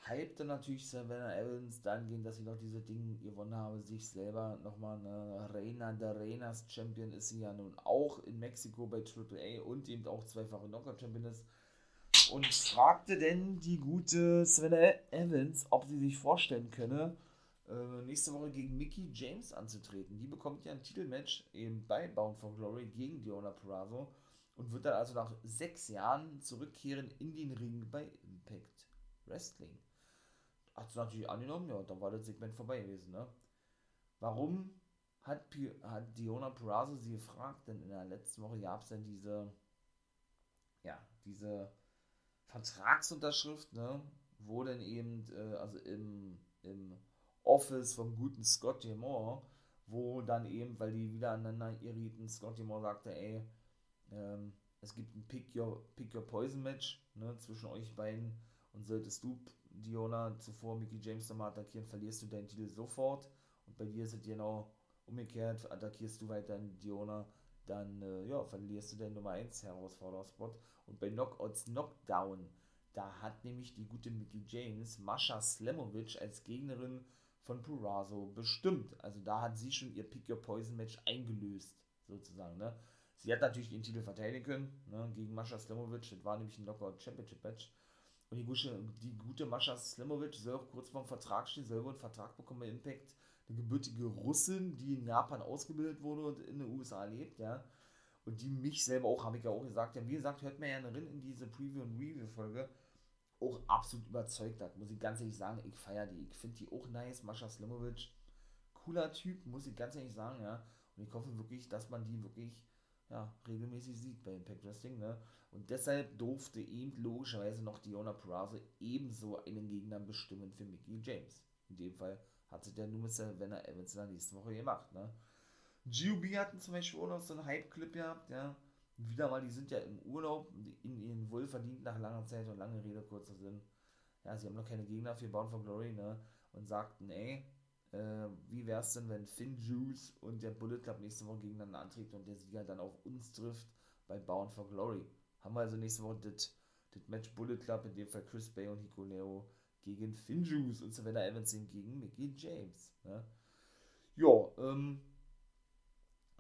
hypte natürlich Savannah Evans dahingehend, dass sie noch diese Dinge gewonnen habe, sich selber nochmal eine Reina der Reinas Champion ist sie ja nun auch in Mexiko bei AAA und eben auch zweifache Knockout Champion ist. Und fragte denn die gute Savannah Evans, ob sie sich vorstellen könne, äh, nächste Woche gegen Mickey James anzutreten. Die bekommt ja ein Titelmatch eben bei Bound for Glory gegen Diona Purrazzo und wird dann also nach sechs Jahren zurückkehren in den Ring bei Impact Wrestling. Hat sie natürlich angenommen, ja, dann war das Segment vorbei gewesen, ne? Warum hat, P hat Diona Purrazzo sie gefragt? Denn in der letzten Woche gab es dann diese, ja, diese Vertragsunterschrift, ne? Wo dann eben, äh, also im, im Office vom guten Scotty Moore, wo dann eben, weil die wieder aneinander irriten, Scotty Moore sagte, ey, ähm, es gibt ein Pick Your, Pick Your Poison Match ne, zwischen euch beiden und solltest du, Diona, zuvor Mickey James nochmal attackieren, verlierst du deinen Titel sofort. Und bei dir ist es genau umgekehrt, attackierst du weiter Diona, dann äh, ja, verlierst du den Nummer 1 Herausfordererspot. Und bei Knockouts Knockdown, da hat nämlich die gute Mickey James Mascha Slamovic als Gegnerin von Purazo bestimmt. Also da hat sie schon ihr Pick Your Poison Match eingelöst, sozusagen. Ne? Sie hat natürlich den Titel verteidigen können ne, gegen Mascha Slimovic. Das war nämlich ein Knockout Championship Match. Und die gute, die gute Mascha Slimovic soll auch kurz vorm Vertrag stehen, selber einen Vertrag bekommen bei Impact. Eine gebürtige Russin, die in Japan ausgebildet wurde und in den USA lebt, ja. Und die mich selber auch, habe ich ja auch gesagt, ja, wie gesagt, hört mir ja in diese Preview- und Review-Folge auch absolut überzeugt hat, muss ich ganz ehrlich sagen. Ich feiere die. Ich finde die auch nice. Mascha Slimovic, cooler Typ, muss ich ganz ehrlich sagen, ja. Und ich hoffe wirklich, dass man die wirklich ja, regelmäßig sieht bei Impact Wrestling, ne? Und deshalb durfte eben logischerweise noch Diona Purrazzo ebenso einen Gegner bestimmen für Mickey James. In dem Fall hat sich der nur mit Savannah Evans in der nächsten Woche gemacht, ne? GUB hatten zum Beispiel auch noch so einen Hype-Clip gehabt, ja wieder mal, die sind ja im Urlaub, in ihren wohlverdient nach langer Zeit und lange Rede, kurzer Sinn. Ja, sie haben noch keine Gegner für Bound for Glory, ne? Und sagten, ey, äh, wie wär's denn, wenn Finn Juice und der Bullet Club nächste Woche gegeneinander antreten und der Sieger dann auf uns trifft bei Bound for Glory? Haben wir also nächste Woche das Match Bullet Club, in dem Fall Chris Bay und Hikuleo gegen Finn Juice und Savannah Evans gegen Mickey James. Ne? Ja, ähm,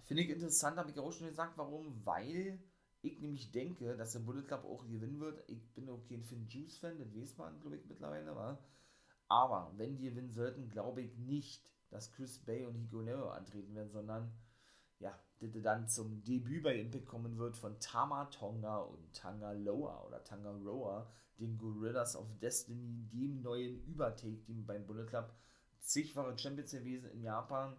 Finde ich interessant, habe ich auch schon gesagt, warum, weil ich nämlich denke, dass der Bullet Club auch gewinnen wird. Ich bin auch kein Finn Juice-Fan, das weiß man, glaube ich, mittlerweile, war. Aber wenn die gewinnen sollten, glaube ich nicht, dass Chris Bay und Hikuleo antreten werden, sondern ja, das dann zum Debüt bei Impact kommen wird von Tama Tonga und Tanga Loa oder Tanga Roa, den Gorillas of Destiny, dem neuen Übertake-Team beim Bullet Club, zigfache Champions gewesen in Japan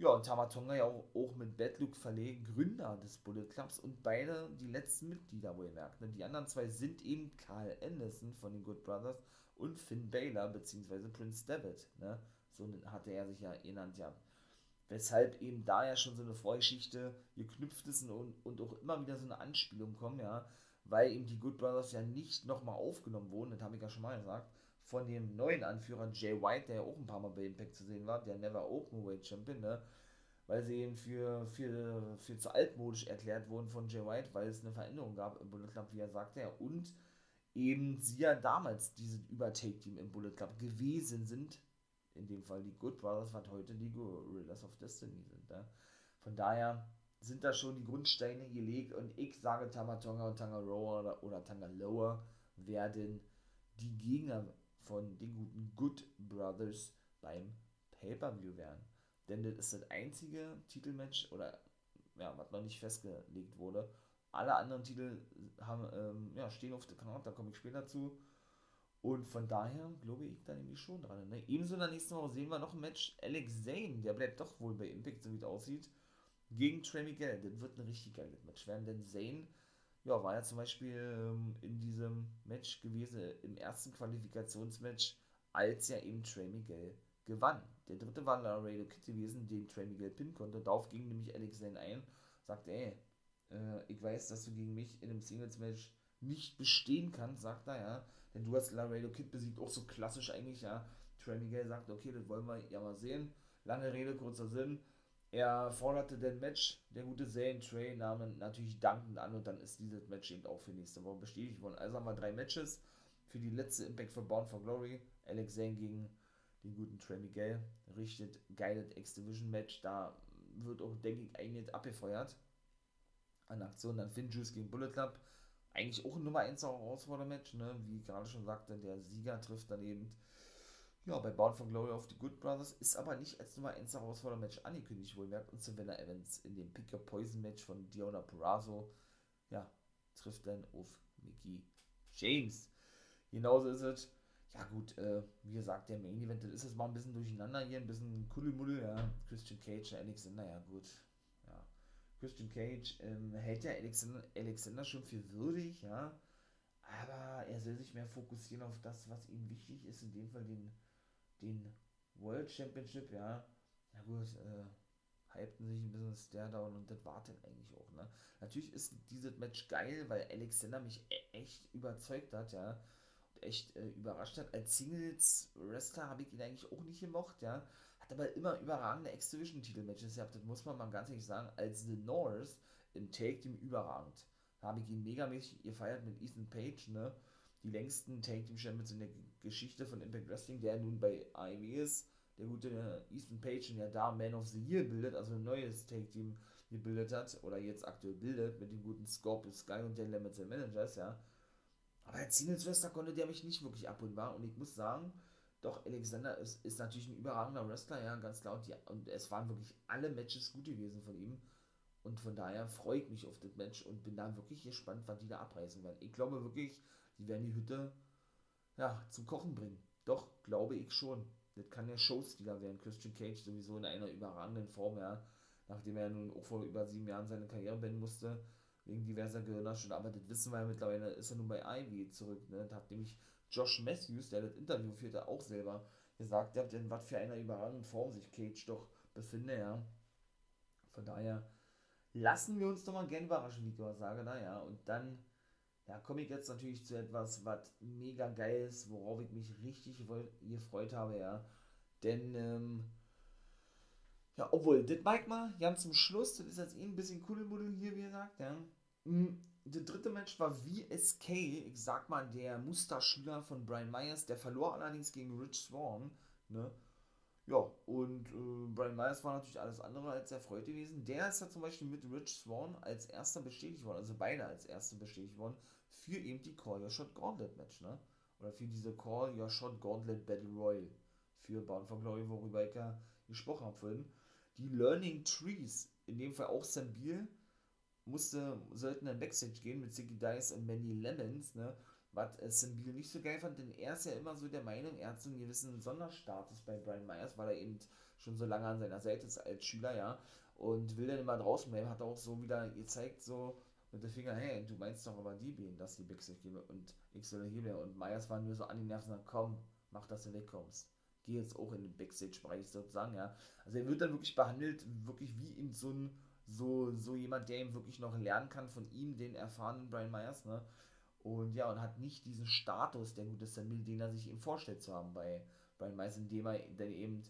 ja, und Tamatonga ja auch, auch mit Bad Luke Verlee, Gründer des Bullet Clubs und beide die letzten Mitglieder, wo ihr merkt. Ne? Die anderen zwei sind eben Carl Anderson von den Good Brothers und Finn Baylor, beziehungsweise Prince David. Ne? So hatte er sich ja genannt, ja. Weshalb eben da ja schon so eine Vorgeschichte geknüpft ist und, und auch immer wieder so eine Anspielung kommt, ja. Weil eben die Good Brothers ja nicht nochmal aufgenommen wurden, das habe ich ja schon mal gesagt von dem neuen Anführer Jay White, der ja auch ein paar Mal bei Impact zu sehen war, der Never Openweight Champion, ne? weil sie eben für, für, für zu altmodisch erklärt wurden von Jay White, weil es eine Veränderung gab im Bullet Club, wie er sagte, ja, und eben sie ja damals dieses Übertake-Team im Bullet Club gewesen sind, in dem Fall die Good Brothers, was heute die Gorillas of Destiny sind. Ne? Von daher sind da schon die Grundsteine gelegt und ich sage Tamatonga und Tangaroa oder, oder Tangaloa werden die Gegner von den guten Good Brothers beim Pay-Per-View werden. Denn das ist das einzige Titelmatch oder ja, was noch nicht festgelegt wurde. Alle anderen Titel haben, ähm, ja, stehen auf der Karte, da komme ich später zu. Und von daher glaube ich da nämlich schon dran. Ne? Ebenso in der nächsten Woche sehen wir noch ein Match. Alex Zane, der bleibt doch wohl bei Impact, so wie es aussieht, gegen Trey Miguel. Das wird ein richtig geiles Match werden, denn Zane ja, war ja zum Beispiel ähm, in diesem Match gewesen, im ersten Qualifikationsmatch, als ja eben Trey Miguel gewann. Der dritte war Laredo Kid gewesen, den Trey Miguel pinnen konnte. Darauf ging nämlich Alex Zane ein, sagte, ey, äh, ich weiß, dass du gegen mich in einem Singles-Match nicht bestehen kannst, sagt er, ja. Denn du hast Laredo Kid besiegt, auch so klassisch eigentlich, ja. Trey Miguel sagt, okay, das wollen wir ja mal sehen. Lange Rede, kurzer Sinn. Er forderte den Match, der gute Zane Trey nahm natürlich dankend an und dann ist dieses Match eben auch für nächste Woche bestätigt worden. Also haben wir drei Matches für die letzte Impact for Bound for Glory. Alex Zane gegen den guten Trey Miguel. Richtet geiles X-Division-Match. Da wird auch, denke ich, einiges abgefeuert an Aktionen. Dann Finn Juice gegen Bullet Club. Eigentlich auch ein Nummer 1 Herausforder-Match, ne? Wie ich gerade schon sagte, der Sieger trifft dann eben Ja, bei Bound for Glory of the Good Brothers ist aber nicht als Nummer 1 Herausforderer-Match angekündigt, wohlmerkt. Und Savannah Evans in dem Pick Your Poison Match von Diona Purrazzo, ja, trifft dann auf Mickey James. Genauso ist es. Ja, gut, äh, wie gesagt, der Main Event, das ist jetzt mal ein bisschen durcheinander hier, ein bisschen Kuddelmuddel, ja. Christian Cage, Alexander, ja, gut. Ja. Christian Cage ähm, hält ja Alexander, Alexander schon für würdig, ja. Aber er soll sich mehr fokussieren auf das, was ihm wichtig ist, in dem Fall den den World Championship, ja, na gut, äh, hypten sich ein bisschen Stairdown und das war eigentlich auch, ne? Natürlich ist dieses Match geil, weil Alexander mich e echt überzeugt hat, ja, und echt äh, überrascht hat. Als Singles-Wrestler habe ich ihn eigentlich auch nicht gemocht, ja, hat aber immer überragende X-Division-Titel-Matches gehabt, das muss man mal ganz ehrlich sagen, als The North im Take-Team überragend. Habe ich ihn megamäßig gefeiert mit Ethan Page, ne, die längsten Tag Team Champions in der Geschichte von Impact Wrestling, der nun bei AEW ist. Der gute Ethan Page, der da Man of the Year bildet, also ein neues Tag Team gebildet hat oder jetzt aktuell bildet mit dem guten Scorpio Sky und den Limits Managers, ja. Aber als Singles-Wrestler konnte der mich nicht wirklich abholen, war. Und ich muss sagen, doch, Alexander ist, ist natürlich ein überragender Wrestler, ja, ganz klar. Und, die, und es waren wirklich alle Matches gut gewesen von ihm. Und von daher freue ich mich auf das Match und bin da wirklich gespannt, was die da abreißen werden. Ich glaube wirklich, die werden die Hütte ja, zum Kochen bringen. Doch, glaube ich schon. Das kann der Showstealer werden. Christian Cage sowieso in einer überragenden Form, ja. Nachdem er nun auch vor über sieben Jahren seine Karriere beenden musste, wegen diverser Gehirnerschütterungen. Aber das wissen wir ja mittlerweile, ist er nun bei Ivy zurück. Ne? Da hat nämlich Josh Matthews, der das Interview führte, auch selber gesagt, der hat in was für einer überragenden Form sich Cage doch befinde, ja. Von daher lassen wir uns doch mal gern überraschen, wie ich sage, naja. Und dann ja, komme ich jetzt natürlich zu etwas, was mega geil ist, worauf ich mich richtig gefreut habe, ja. Denn, ähm, ja, obwohl, das mag mal ganz zum Schluss, das ist jetzt eh ein bisschen Kuddelmuddel hier, wie gesagt, ja. Hm, das dritte Match war VSK, ich sag mal, der Musterschüler von Brian Myers, der verlor allerdings gegen Rich Swan, ne. Ja, und äh, Brian Myers war natürlich alles andere als erfreut gewesen. Der ist ja zum Beispiel mit Rich Swan als erster bestätigt worden, also beide als erster bestätigt worden, für eben die Call Your Shot Gauntlet Match, ne? Oder für diese Call Your Shot Gauntlet Battle Royal für Bound for Glory, worüber ich ja gesprochen habe vorhin. Die Learning Trees, in dem Fall auch Sam Beal, musste, sollten dann Backstage gehen mit Ziggy Dice und Manny Lemons, ne? Was äh, Sam Beal nicht so geil fand, denn er ist ja immer so der Meinung, er hat so einen gewissen Sonderstatus bei Brian Myers, weil er eben schon so lange an seiner Seite ist als Schüler, ja, und will dann immer draußen bleiben, hat auch so wieder gezeigt, so, mit dem Finger, hey, du meinst doch aber die Bienen, dass die Backstage gebe und soll hier mehr. Und Myers war nur so an die Nerven, sagt, komm, mach, dass du wegkommst. Geh jetzt auch in den Backstage-Bereich sozusagen, ja. Also er wird dann wirklich behandelt, wirklich wie ihm so ein, so, so jemand, der ihm wirklich noch lernen kann von ihm, den erfahrenen Brian Myers, ne. Und ja, und hat nicht diesen Status, der gute Samuel, den er sich eben vorstellt zu haben bei Brian Myers, indem er dann eben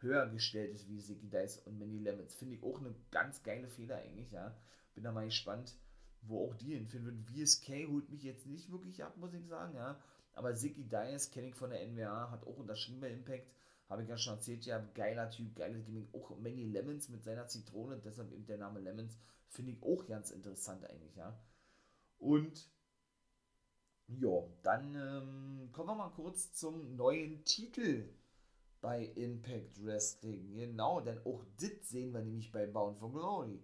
höher gestellt ist wie Ziggy Dice und Manny Lemons. Finde ich auch eine ganz geile Fehler eigentlich, ja. Bin da mal gespannt, wo auch die hinfinden wird. VSK holt mich jetzt nicht wirklich ab, muss ich sagen, ja. Aber Ziggy Dias kenne ich von der NWA, hat auch unterschrieben bei Impact. Habe ich ja schon erzählt, ja, geiler Typ, geiles Gimmick. Auch Manny Lemons mit seiner Zitrone, deshalb eben der Name Lemons, finde ich auch ganz interessant eigentlich, ja. Und ja, dann ähm, kommen wir mal kurz zum neuen Titel bei Impact Wrestling. Genau, denn auch das sehen wir nämlich bei Bound for Glory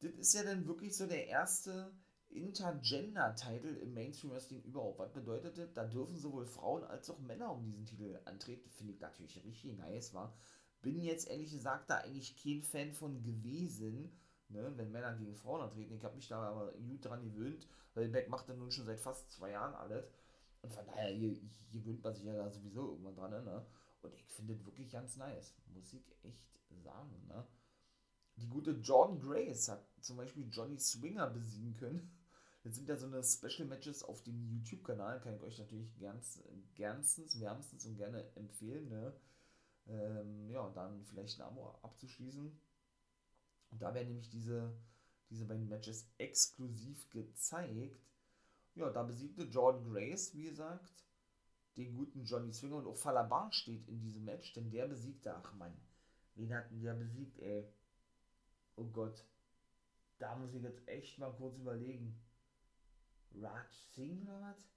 das ist ja dann wirklich so der erste Intergender-Titel im Mainstream-Wrestling überhaupt. Was bedeutet das? Da dürfen sowohl Frauen als auch Männer um diesen Titel antreten. Finde ich natürlich richtig nice, war. Bin jetzt ehrlich gesagt da eigentlich kein Fan von gewesen, ne, wenn Männer gegen Frauen antreten. Ich habe mich da aber gut dran gewöhnt, weil Beck macht dann nun schon seit fast zwei Jahren alles. Und von daher, hier, gewöhnt man sich ja da sowieso irgendwann dran, ne? Und ich finde das wirklich ganz nice, muss ich echt sagen, ne? Die gute Jordan Grace hat zum Beispiel Johnny Swinger besiegen können. Das sind ja so eine Special Matches auf dem YouTube-Kanal, kann ich euch natürlich ganz, gernstens, wärmstens und gerne empfehlen. Ne? Ähm, ja, dann vielleicht ein Abo abzuschließen. Und da werden nämlich diese, diese beiden Matches exklusiv gezeigt. Ja, da besiegte Jordan Grace, wie gesagt, den guten Johnny Swinger und auch Falabar steht in diesem Match, denn der besiegte, ach man, wen hatten der besiegt, ey? Oh Gott. Da muss ich jetzt echt mal kurz überlegen. Raj Singh oder was?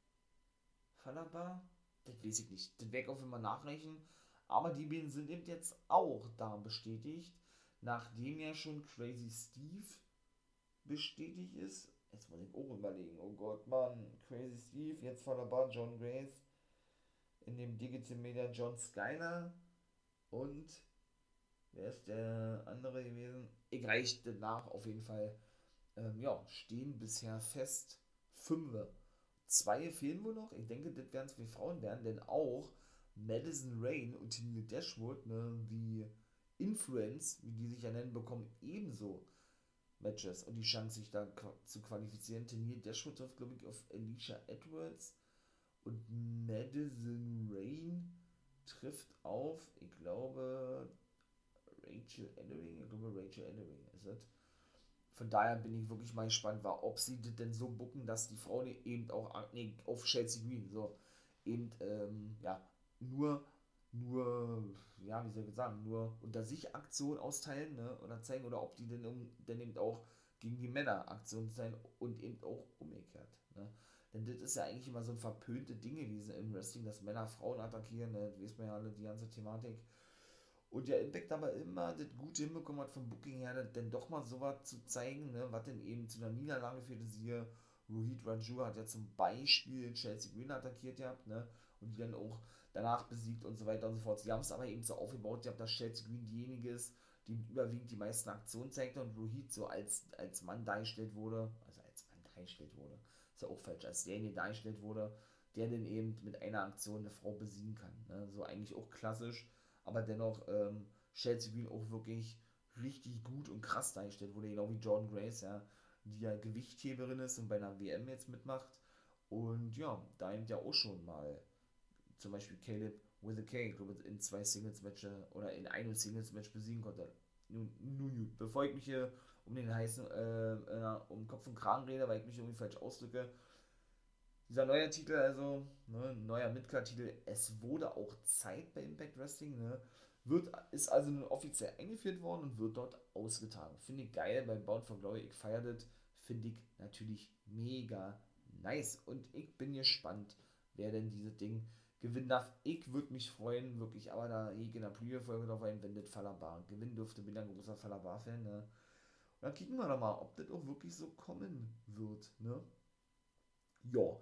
Falaba? das weiß ich nicht. Das werde ich auch immer nachrechnen. Aber die beiden sind eben jetzt auch da bestätigt, nachdem ja schon Crazy Steve bestätigt ist. Jetzt muss ich auch überlegen. Oh Gott, Mann. Crazy Steve, jetzt Bar John Grace. In dem Digital Media John Skyler. Und wer ist der andere gewesen? Ich reichte nach auf jeden Fall. Ähm, ja, stehen bisher fest fünf. Zwei fehlen wohl noch. Ich denke, das werden zwei Frauen werden, denn auch Madison Rain und Neil Dashwood, ne, die Influence, wie die sich ja nennen, bekommen ebenso Matches und die Chance, sich da zu qualifizieren. Neil Dashwood trifft, glaube ich, auf Alicia Edwards und Madison Rain trifft auf, ich glaube, Rachel Ellering. Ich glaube, Rachel Ellering ist es. Von daher bin ich wirklich mal gespannt, war, ob sie das denn so bucken, dass die Frauen eben auch nee, auf Chelsea Green so eben ähm, ja, nur, nur, ja, wie soll ich sagen, nur unter sich Aktionen austeilen ne, oder zeigen oder ob die denn, um, denn eben auch gegen die Männer Aktionen sein und eben auch umgekehrt. Ne. Denn das ist ja eigentlich immer so ein verpönte Ding gewesen im Wrestling, dass Männer Frauen attackieren, ne, das weiß man ja alle, die ganze Thematik. Und der Impact aber immer das Gute hinbekommen hat vom Booking her, denn doch mal sowas zu zeigen, ne, was denn eben zu einer Niederlage führte. Siehe, Rohit Raju hat ja zum Beispiel Chelsea Green attackiert gehabt, ne, und die dann auch danach besiegt und so weiter und so fort. Sie haben es aber eben so aufgebaut, gehabt, dass Chelsea Green diejenige ist, die überwiegend die meisten Aktionen zeigte und Rohit so als, als Mann dargestellt wurde, also als Mann dargestellt wurde, ist ja auch falsch, als derjenige dargestellt wurde, der dann eben mit einer Aktion eine Frau besiegen kann. Ne? So eigentlich auch klassisch aber dennoch ähm, Chelsea Green auch wirklich richtig gut und krass dargestellt wurde, genau wie Jordan Grace, ja, die ja Gewichtheberin ist und bei einer WM jetzt mitmacht. Und ja, da eben ja auch schon mal zum Beispiel Caleb with a K, glaube in zwei Singles-Matches oder in einem Singles-Match besiegen konnte. Nun, nun gut, bevor ich mich hier um den heißen, äh, äh, um Kopf und Kragen rede, weil ich mich irgendwie falsch ausdrücke, dieser neue Titel, also ne, neuer Midcard-Titel, es wurde auch Zeit bei Impact Wrestling, ne, wird, ist also nun offiziell eingeführt worden und wird dort ausgetragen. Finde ich geil bei Bound for Glory, ich feiere das, finde ich natürlich mega nice und ich bin gespannt, wer denn dieses Ding gewinnen darf. Ich würde mich freuen, wirklich, aber da ich in der Preview-Folge drauf ein, wenn das Falabar gewinnen dürfte, bin ein großer Falabar-Fan, ne. Und dann kicken wir doch mal, ob das auch wirklich so kommen wird, ne. Ja,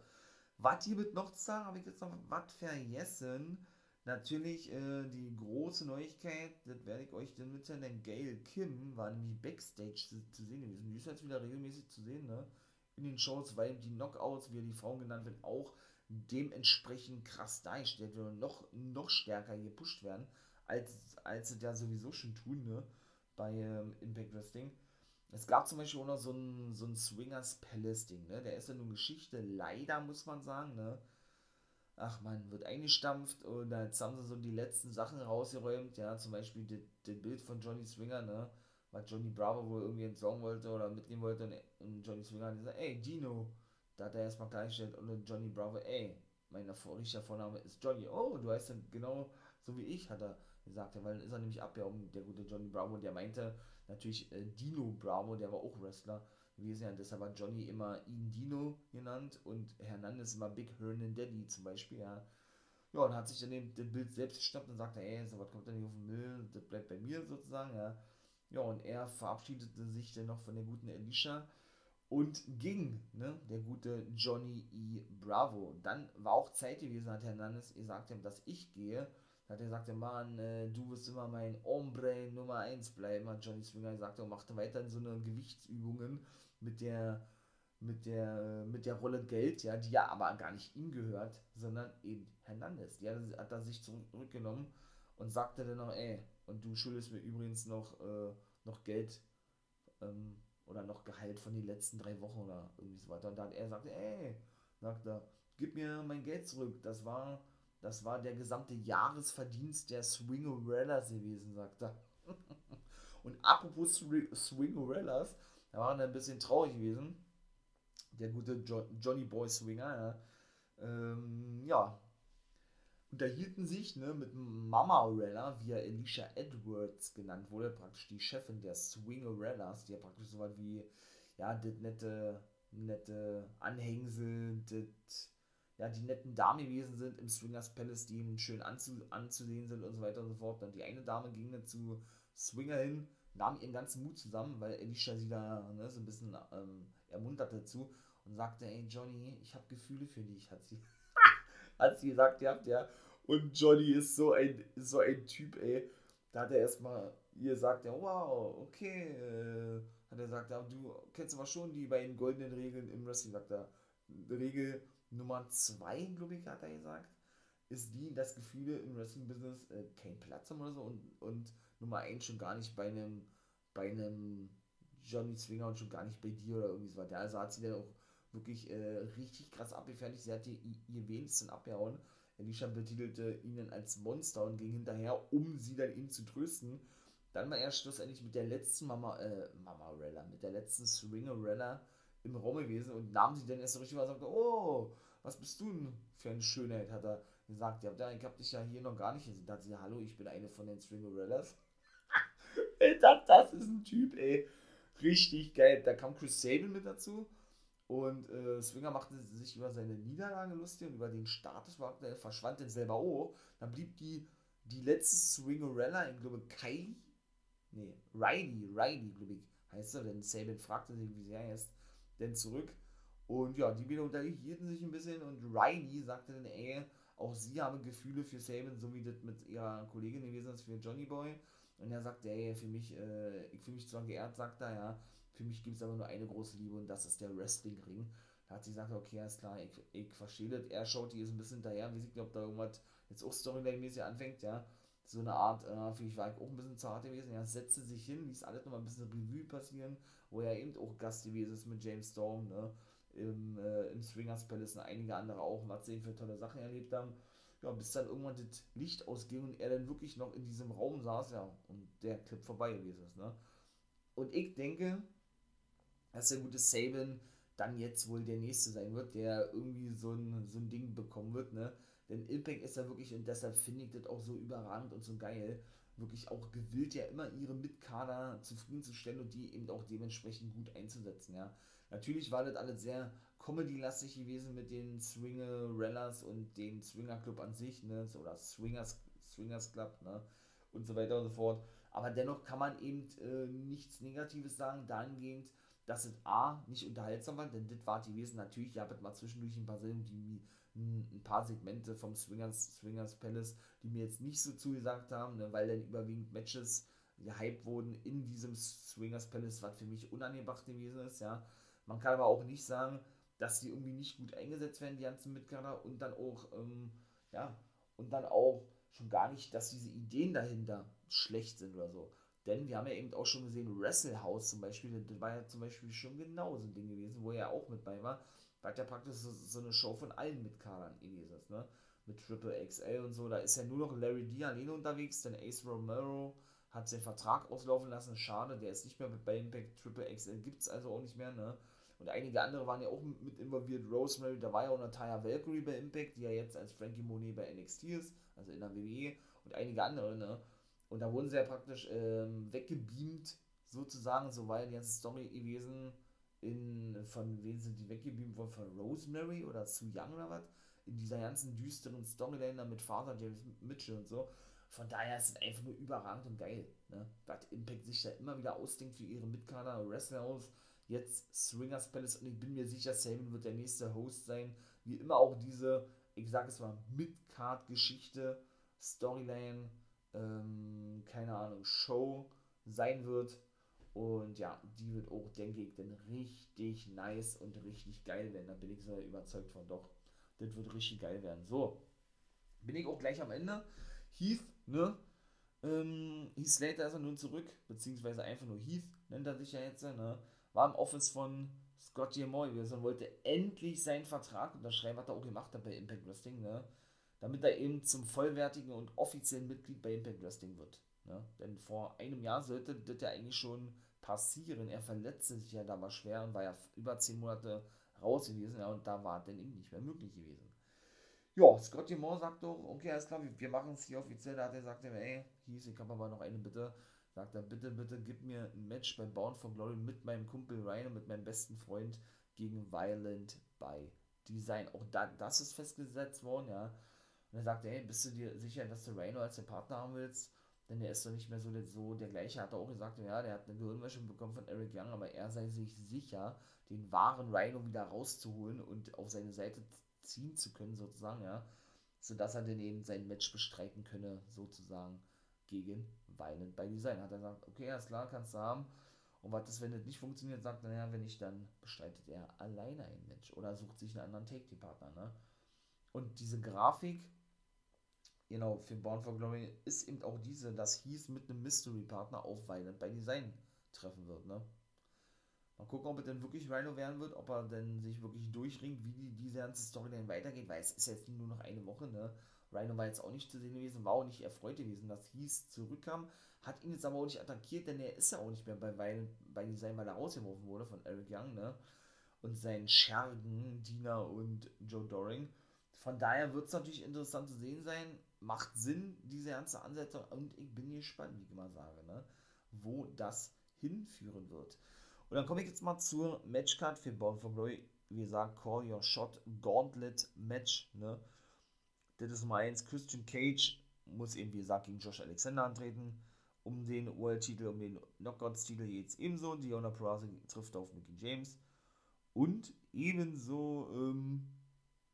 was hier wird noch zu habe ich jetzt noch was vergessen. Natürlich äh, die große Neuigkeit, das werde ich euch dann mitteilen, denn Gail Kim war nämlich Backstage zu, zu sehen gewesen. Die ist jetzt wieder regelmäßig zu sehen, ne? In den Shows, weil die Knockouts, wie die Frauen genannt werden, auch dementsprechend krass dargestellt werden und noch, noch stärker gepusht werden, als, als sie ja sowieso schon tun, ne? Bei ähm, Impact Wrestling. Es gab zum Beispiel auch noch so ein, so ein Swingers Palace-Ding, ne? Der ist ja nun Geschichte, leider muss man sagen, ne? Ach man, wird eingestampft und jetzt haben sie so die letzten Sachen rausgeräumt, ja, zum Beispiel das Bild von Johnny Swinger, ne? Was Johnny Bravo wohl irgendwie entsorgen wollte oder mitnehmen wollte und, und Johnny Swinger hat gesagt, ey, Dino, da hat er erstmal klargestellt und Johnny Bravo, ey, mein richtiger Vorname ist Johnny, oh, du heißt dann genau so wie ich, hat er gesagt, ja, weil dann ist er nämlich abgehauen, der gute Johnny Bravo, der meinte, natürlich äh, Dino Bravo, der war auch Wrestler gewesen, ja, deshalb war Johnny immer ihn Dino genannt und Hernandez immer Big Hernan Daddy zum Beispiel, ja. Ja, und hat sich dann eben Bild selbst gestoppt und sagte, ey, so was kommt da nicht auf den Müll, das bleibt bei mir sozusagen, ja. Ja, und er verabschiedete sich dann noch von der guten Alicia und ging, ne, der gute Johnny E. Bravo. Dann war auch Zeit gewesen, hat Hernandez gesagt, dass ich gehe da hat er gesagt, Mann, äh, du wirst immer mein Ombre Nummer 1 bleiben, hat Johnny Swinger gesagt und machte weiterhin so eine Gewichtsübungen mit der mit der mit der Rolle Geld, ja, die ja aber gar nicht ihm gehört, sondern eben Hernandez. Die hat, hat er sich zurückgenommen und sagte dann noch, ey, und du schuldest mir übrigens noch, äh, noch Geld ähm, oder noch Gehalt von den letzten drei Wochen oder irgendwie so weiter. Und dann er sagte, ey, sagt er, gib mir mein Geld zurück. Das war das war der gesamte Jahresverdienst der Swingerellas gewesen, sagt er. Und apropos Swingerellas, da waren ein bisschen traurig gewesen. Der gute jo Johnny Boy Swinger, ja. Ähm, ja. Unterhielten sich ne, mit Mama Rella, wie er Alicia Edwards genannt wurde, praktisch die Chefin der Swingerellas, die ja praktisch so was wie, ja, das nette, nette Anhängsel, das ja, die netten Damen gewesen sind im Swingers Palace, die ihm schön anzu, anzusehen sind und so weiter und so fort. Und die eine Dame ging dann zu Swinger hin, nahm ihren ganzen Mut zusammen, weil Alicia sie da ne, so ein bisschen ähm, ermuntert dazu und sagte, ey Johnny, ich habe Gefühle für dich, hat sie, hat sie gesagt, habt ja. Und Johnny ist so ein, so ein Typ, ey. Da hat er erstmal ihr sagt, ja, wow, okay. Äh, hat er gesagt, ja, du kennst aber schon die beiden goldenen Regeln im Wrestling, sagt er. Regel Nummer zwei, glaube ich, hat er gesagt, ist die, dass Gefühle im Wrestling-Business äh, keinen Platz haben oder so und, und Nummer eins schon gar nicht bei einem, bei einem Johnny Swinger und schon gar nicht bei dir oder irgendwie so weiter. Also hat sie dann auch wirklich äh, richtig krass abgefertigt. Sie hat ihr, ihr wenigsten abgehauen. Alicia betitelte ihn als Monster und ging hinterher, um sie dann ihn zu trösten. Dann war er schlussendlich mit der letzten Mama, äh, Mama Rella, mit der letzten Swinger-Rella im Raum gewesen und nahm sie dann erst so richtig und sagte, oh, was bist du denn für eine Schönheit, hat er gesagt. Ja, ich hab dich ja hier noch gar nicht gesehen. Da hat sie, hallo, ich bin eine von den Stringerellas. das, das ist ein Typ, ey. Richtig geil. Da kam Chris Sabin mit dazu. Und äh, Swinger machte sich über seine Niederlage lustig und über den Status, der verschwand dann selber auch. Dann blieb die, die letzte Swingerella, ich glaube Kylie, nee, Riley, Riley, glaube ich, heißt er, denn Sabin fragte sich, wie sie heißt, denn zurück. Und ja, die wieder unterhielten sich ein bisschen und Riley sagte dann, ey, auch sie habe Gefühle für Sabin, so wie das mit ihrer Kollegin gewesen ist für Johnny Boy. Und er sagte, ey, für mich, äh, ich fühle mich zwar geehrt, sagt er, ja, für mich gibt es aber nur eine große Liebe und das ist der Wrestling-Ring. Da hat sie gesagt, okay, alles klar, ich, ich verstehe das. Er schaut die jetzt ein bisschen hinterher, wie ich ob da irgendwas jetzt auch Storyline-mäßig anfängt, ja. So eine Art, äh, für mich war ich auch ein bisschen zart gewesen. Er setzte sich hin, ließ alles nochmal ein bisschen Revue passieren, wo er eben auch Gast gewesen ist mit James Storm, ne im, äh, im Swingers Palace und einige andere auch, was sie für tolle Sachen erlebt haben. Ja, bis dann irgendwann das Licht ausging und er dann wirklich noch in diesem Raum saß, ja, und der Clip vorbei gewesen ist, ne? Und ich denke, dass der gute Saban dann jetzt wohl der nächste sein wird, der irgendwie so ein, so ein Ding bekommen wird, ne? Denn Impact ist ja wirklich, und deshalb finde ich das auch so überragend und so geil, wirklich auch gewillt, ja immer ihre Mitkader zufriedenzustellen und die eben auch dementsprechend gut einzusetzen, ja. Natürlich war das alles sehr Comedy-lastig gewesen mit den Swingerellas und dem Swinger Club an sich, ne, oder Swingers, Swingers Club, ne, und so weiter und so fort. Aber dennoch kann man eben äh, nichts Negatives sagen, dahingehend, dass es A, nicht unterhaltsam war, denn das war die Wesen natürlich, ihr habt mal zwischendurch ein paar Sendungen, die ein paar Segmente vom Swingers, Swingers Palace, die mir jetzt nicht so zugesagt haben, ne, weil dann überwiegend Matches gehypt wurden in diesem Swingers Palace, was für mich unangebracht gewesen ist, ja. Man kann aber auch nicht sagen, dass die irgendwie nicht gut eingesetzt werden, die ganzen Mitkader, und dann auch, ähm, ja, und dann auch schon gar nicht, dass diese Ideen dahinter schlecht sind oder so. Denn wir haben ja eben auch schon gesehen, Wrestle House zum Beispiel, das war ja zum Beispiel schon genau so ein Ding gewesen, wo er auch mit bei war, weil ja praktisch so, so, eine Show von allen Mitkadern gewesen ist, ne? Mit Triple XL und so, da ist ja nur noch Larry D alleine unterwegs, denn Ace Romero hat seinen Vertrag auslaufen lassen, schade, der ist nicht mehr bei Impact, Triple XL gibt es also auch nicht mehr, ne? Und einige andere waren ja auch mit involviert. Rosemary, da war ja auch Natalia Valkyrie bei Impact, die ja jetzt als Frankie Monet bei NXT ist, also in der WWE. Und einige andere, ne? Und da wurden sie ja praktisch ähm, weggebeamt, sozusagen, so war die ganze Story gewesen. In, von wem sind die weggebeamt worden? Von Rosemary oder Sue Young oder was? In dieser ganzen düsteren Storyline mit Vater James Mitchell und so. Von daher ist es einfach nur überragend und geil. Ne? Was Impact sich da immer wieder ausdenkt für ihre Mitkader, Wrestler aus jetzt Swingers Palace und ich bin mir sicher, Saban wird der nächste Host sein. Wie immer auch diese, ich sage es mal, Mid-Card-Geschichte, Storyline, ähm, keine Ahnung, Show sein wird. Und ja, die wird auch, denke ich, dann richtig nice und richtig geil werden. Da bin ich so überzeugt von. Doch, das wird richtig geil werden. So, bin ich auch gleich am Ende. Heath, ne? Ähm, Heath Slater ist er nun zurück, beziehungsweise einfach nur Heath, nennt er sich ja jetzt, ne? war im Office von Scott gewesen und wollte endlich seinen Vertrag unterschreiben, was er auch gemacht hat bei Impact Wrestling, ne? Damit er eben zum vollwertigen und offiziellen Mitglied bei Impact Wrestling wird. Ne? Denn vor einem Jahr sollte das ja eigentlich schon passieren. Er verletzte sich ja da mal schwer und war ja über zehn Monate raus gewesen, ja, und da war dann eben nicht mehr möglich gewesen. Ja, Scott Moore sagt doch, okay, alles klar, wir, wir machen es hier offiziell. Da hat er gesagt, ey, hieß, ich habe aber noch eine Bitte sagt er, bitte, bitte gib mir ein Match bei Bound for Glory mit meinem Kumpel Ryan und mit meinem besten Freund gegen Violent by Design. Auch da, das ist festgesetzt worden, ja. Und er sagte, hey, bist du dir sicher, dass du Rhino als den Partner haben willst? Denn der ist doch nicht mehr so, so der gleiche. Hat er auch gesagt, ja, der hat eine Gehirnwäsche bekommen von Eric Young, aber er sei sich sicher, den wahren Rhino wieder rauszuholen und auf seine Seite ziehen zu können, sozusagen, ja. Sodass er dann eben sein Match bestreiten könne, sozusagen, gegen Violent by Design. Hat er gesagt, okay, alles klar, kannst du haben. Und was ist, wenn das nicht funktioniert, sagt er, naja, wenn nicht, dann bestreitet er alleine ein Match oder sucht sich einen anderen Take-Team-Partner, ne? Und diese Grafik, genau, für Born for Glory ist eben auch diese, dass hieß mit einem Mystery-Partner auf Violent by Design treffen wird, ne? Mal gucken, ob er denn wirklich Rhino werden wird, ob er denn sich wirklich durchringt, wie die, diese ganze Story dann weitergeht, weil es ist jetzt nur noch eine Woche, ne? Rhino war jetzt auch nicht zu sehen gewesen, war auch nicht erfreut gewesen, dass Hieß zurückkam, hat ihn jetzt aber auch nicht attackiert, denn er ist ja auch nicht mehr bei, weil, bei Design, weil er rausgeworfen wurde von Eric Young, ne? Und seinen Schergen, Dina und Joe Doring. Von daher wird es natürlich interessant zu sehen sein, macht Sinn, diese ganze Ansetzung, und ich bin gespannt, wie ich immer sage, ne? Wo das hinführen wird. Und dann komme ich jetzt mal zur Matchcard für Born for Glory. Wie gesagt, Call Your Shot Gauntlet Match. Ne? Das ist Nummer 1. Christian Cage muss eben, wie gesagt, gegen Josh Alexander antreten. Um den World-Titel, um den Knockouts-Titel jetzt ebenso. Diona Peraza trifft auf Mickey James. Und ebenso, ähm,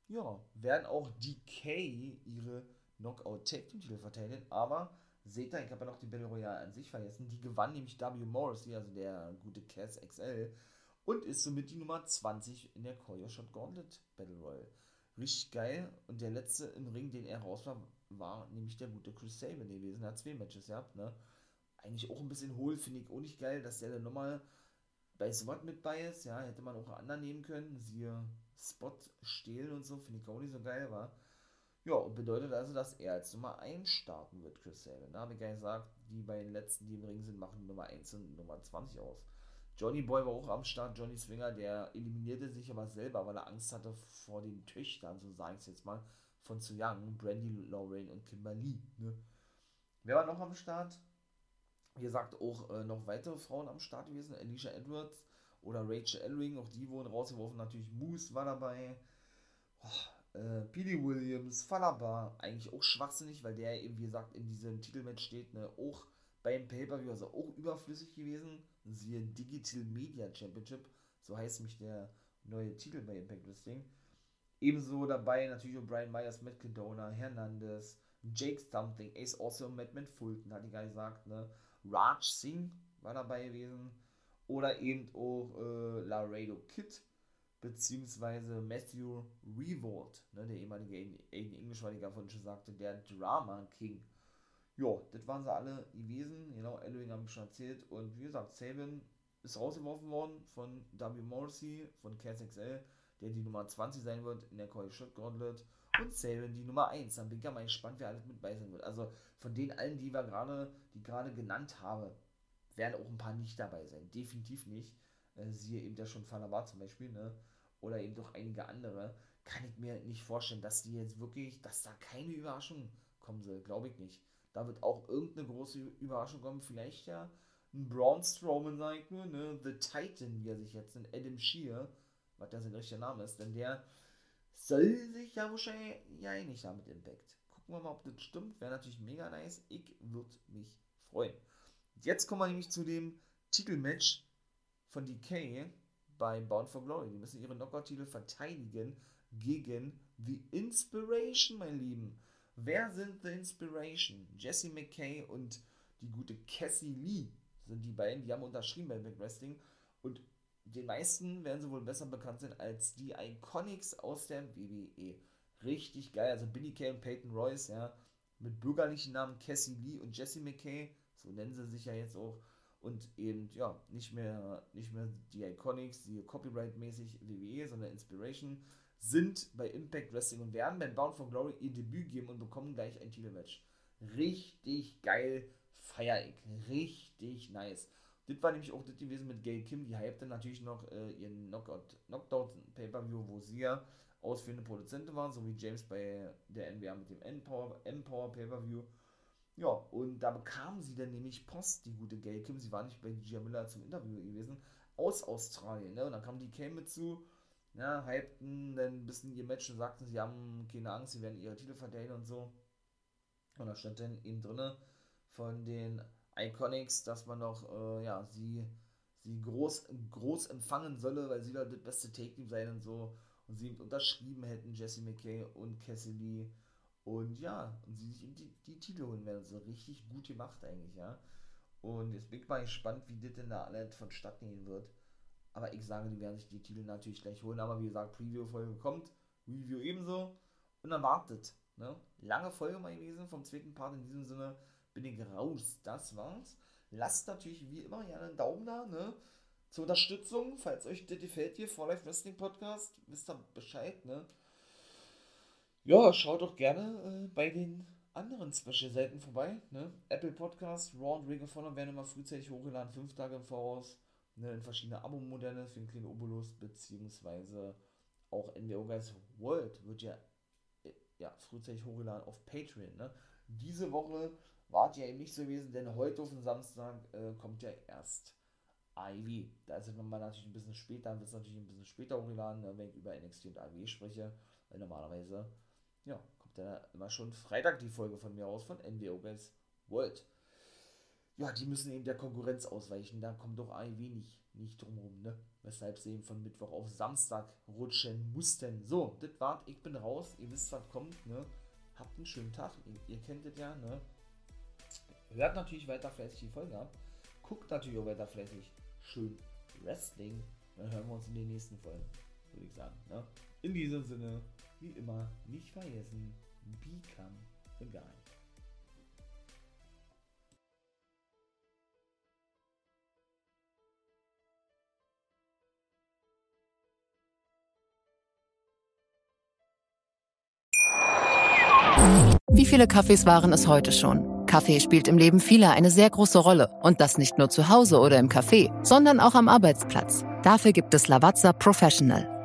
ja, werden auch DK ihre Knockout-Tag-Team-Titel verteidigen. Aber seht ihr, ich habe ja noch die Battle Royale an sich vergessen. Die gewann nämlich W. Morrissey, also der gute Cass XL. Und ist somit die Nummer 20 in der Call Shot Gauntlet Battle Royale. Richtig geil. Und der letzte im Ring, den er raus war, war nämlich der gute Chris Sabin gewesen. Er hat zwei Matches gehabt, ne? Eigentlich auch ein bisschen hohl, finde ich auch nicht geil, dass der dann nochmal bei SWAT mit bei ist. Ja, hätte man auch einen anderen nehmen können. Siehe Spot stehlen und so, finde ich auch nicht so geil, war. Ja, und bedeutet also, dass er als Nummer 1 starten wird, Chris Sabin. Da habe ich ja gesagt, die beiden letzten, die im Ring sind, machen Nummer 1 und Nummer 20 aus. Johnny Boy war auch am Start, Johnny Swinger, der eliminierte sich aber selber, weil er Angst hatte vor den Töchtern, so sage ich es jetzt mal, von Zu Young, Brandy Lorraine und Kimberly. Ne? Wer war noch am Start? Wie gesagt, auch äh, noch weitere Frauen am Start gewesen, Alicia Edwards oder Rachel Elring, auch die wurden rausgeworfen, natürlich Moose war dabei. Billy Williams, Falaba, eigentlich auch schwachsinnig, weil der eben, wie gesagt, in diesem Titelmatch steht, ne, auch beim Pay-Per-View, also auch überflüssig gewesen. Siehe Digital Media Championship, so heißt mich der neue Titel bei Impact Wrestling. Ebenso dabei natürlich auch Brian Myers, Matt Cadona, Hernandez, Jake Something, Ace Also, Madman Fulton, hat die gar gesagt, ne? Raj Singh war dabei gewesen. Oder eben auch äh, Laredo Kid, beziehungsweise Matthew Revolt, ne, der ehemalige Aiden English, weil ich davon schon sagte, der Drama King. Ja, das waren sie alle gewesen, genau, Ellering haben schon erzählt und wie gesagt, Sabin ist rausgeworfen worden von W. Morrissey, von KSXL, der die Nummer 20 sein wird in der Call Shot Gauntlet und Sabin die Nummer 1. Dann bin ich ja mal gespannt, wer alles mit bei sein wird. Also von den allen, die wir gerade, die gerade genannt habe, werden auch ein paar nicht dabei sein. Definitiv nicht. Äh, siehe eben der schon Falaba zum Beispiel, ne? Oder eben doch einige andere, kann ich mir nicht vorstellen, dass die jetzt wirklich, dass da keine Überraschung kommen soll. Glaube ich nicht. Da wird auch irgendeine große Überraschung kommen. Vielleicht ja ein Braun Strowman, sag ich nur, ne? The Titan, wie er sich jetzt nennt, Adam Shear, was der sein richtiger Name ist, denn der soll sich ja wahrscheinlich ja einig haben mit Impact. Gucken wir mal, ob das stimmt. Wäre natürlich mega nice. Ich würde mich freuen. Jetzt kommen wir nämlich zu dem Titelmatch von DK bei Bound for Glory. Die müssen ihre Knockout-Titel verteidigen gegen The Inspiration, mein Lieben. Wer sind The Inspiration? Jesse McKay und die gute Cassie Lee sind die beiden, die haben unterschrieben bei Big Wrestling und den meisten werden sie wohl besser bekannt sein als die Iconics aus der WWE. Richtig geil, also Billy Kay und Peyton Royce, ja, mit bürgerlichen Namen Cassie Lee und Jesse McKay, so nennen sie sich ja jetzt auch und eben, ja, nicht mehr, nicht mehr die Iconics, die Copyright-mäßig WWE, sondern Inspiration, sind bei Impact Wrestling und werden bei Bound for Glory ihr Debüt geben und bekommen gleich ein Titelmatch. Richtig geil, feier ich. Richtig nice. Das war nämlich auch das gewesen mit Gail Kim, die hypte natürlich noch äh, ihren Knockout, Knockdown Pay-Per-View, wo sie ja ausführende Produzentin waren, so wie James bei der NWA mit dem M-Power, M-Power Pay-Per-View. Ja, und da bekam sie dann nämlich Post, die gute Gail Kim. Sie war nicht bei Gia Miller zum Interview gewesen, aus Australien. Ne? Und dann kam die Cam mit zu ja, hypten dann ein bisschen ihr Match und sagten, sie haben keine Angst, sie werden ihre Titel verteidigen und so. Und da stand dann eben drinne von den Iconics, dass man noch, äh, ja, sie, sie groß, groß empfangen solle, weil sie da das beste Take-Team sein und so. Und sie unterschrieben hätten, Jesse McKay und Cassie Lee. Und ja, und sie sich eben die, die Titel holen werden. So richtig gut gemacht eigentlich, ja. Und jetzt bin ich mal gespannt, wie das denn da alles vonstatten gehen wird. Aber ich sage, die werden sich die Titel natürlich gleich holen. Aber wie gesagt, Preview-Folge kommt, Review ebenso. Und dann wartet. Ne? Lange Folge mal gewesen vom zweiten Part. In diesem Sinne bin ich raus. Das war's. Lasst natürlich wie immer gerne einen Daumen da. Ne? Zur Unterstützung, falls euch das gefällt hier, For Life Wrestling Podcast, wisst ihr Bescheid. Ne? Ja, schaut doch gerne äh, bei den anderen Special-Seiten vorbei. Ne? Apple Podcast, Raw und Ring of Honor werden immer frühzeitig hochgeladen, fünf Tage im Voraus ne, in verschiedene Abo-Modelle für den kleinen Obolus, beziehungsweise auch NWO Guys World wird ja, äh, ja frühzeitig hochgeladen auf Patreon. Ne? Diese Woche war es ja eben nicht so gewesen, denn heute auf den Samstag äh, kommt ja erst Ivy. Da ist es nochmal natürlich ein bisschen später, wird es natürlich ein bisschen später hochgeladen, ne, wenn ich über NXT und Ivy spreche, weil normalerweise, ja, kommt ja immer schon Freitag die Folge von mir aus von NWO Guys World ja, die müssen eben der Konkurrenz ausweichen. Da kommt doch ein wenig nicht drumherum, ne? Weshalb sie eben von Mittwoch auf Samstag rutschen mussten. So, das war's. Ich bin raus. Ihr wisst, was kommt, ne? Habt einen schönen Tag. Ihr, ihr kennt es ja, ne? Hört natürlich weiter fleißig die Folge ab. Guckt natürlich auch weiter fleißig schön Wrestling. Dann hören wir uns in den nächsten Folgen, würde ich sagen. Ne? In diesem Sinne, wie immer, nicht vergessen, become the guy. Wie viele Kaffees waren es heute schon? Kaffee spielt im Leben vieler eine sehr große Rolle. Und das nicht nur zu Hause oder im Café, sondern auch am Arbeitsplatz. Dafür gibt es Lavazza Professional.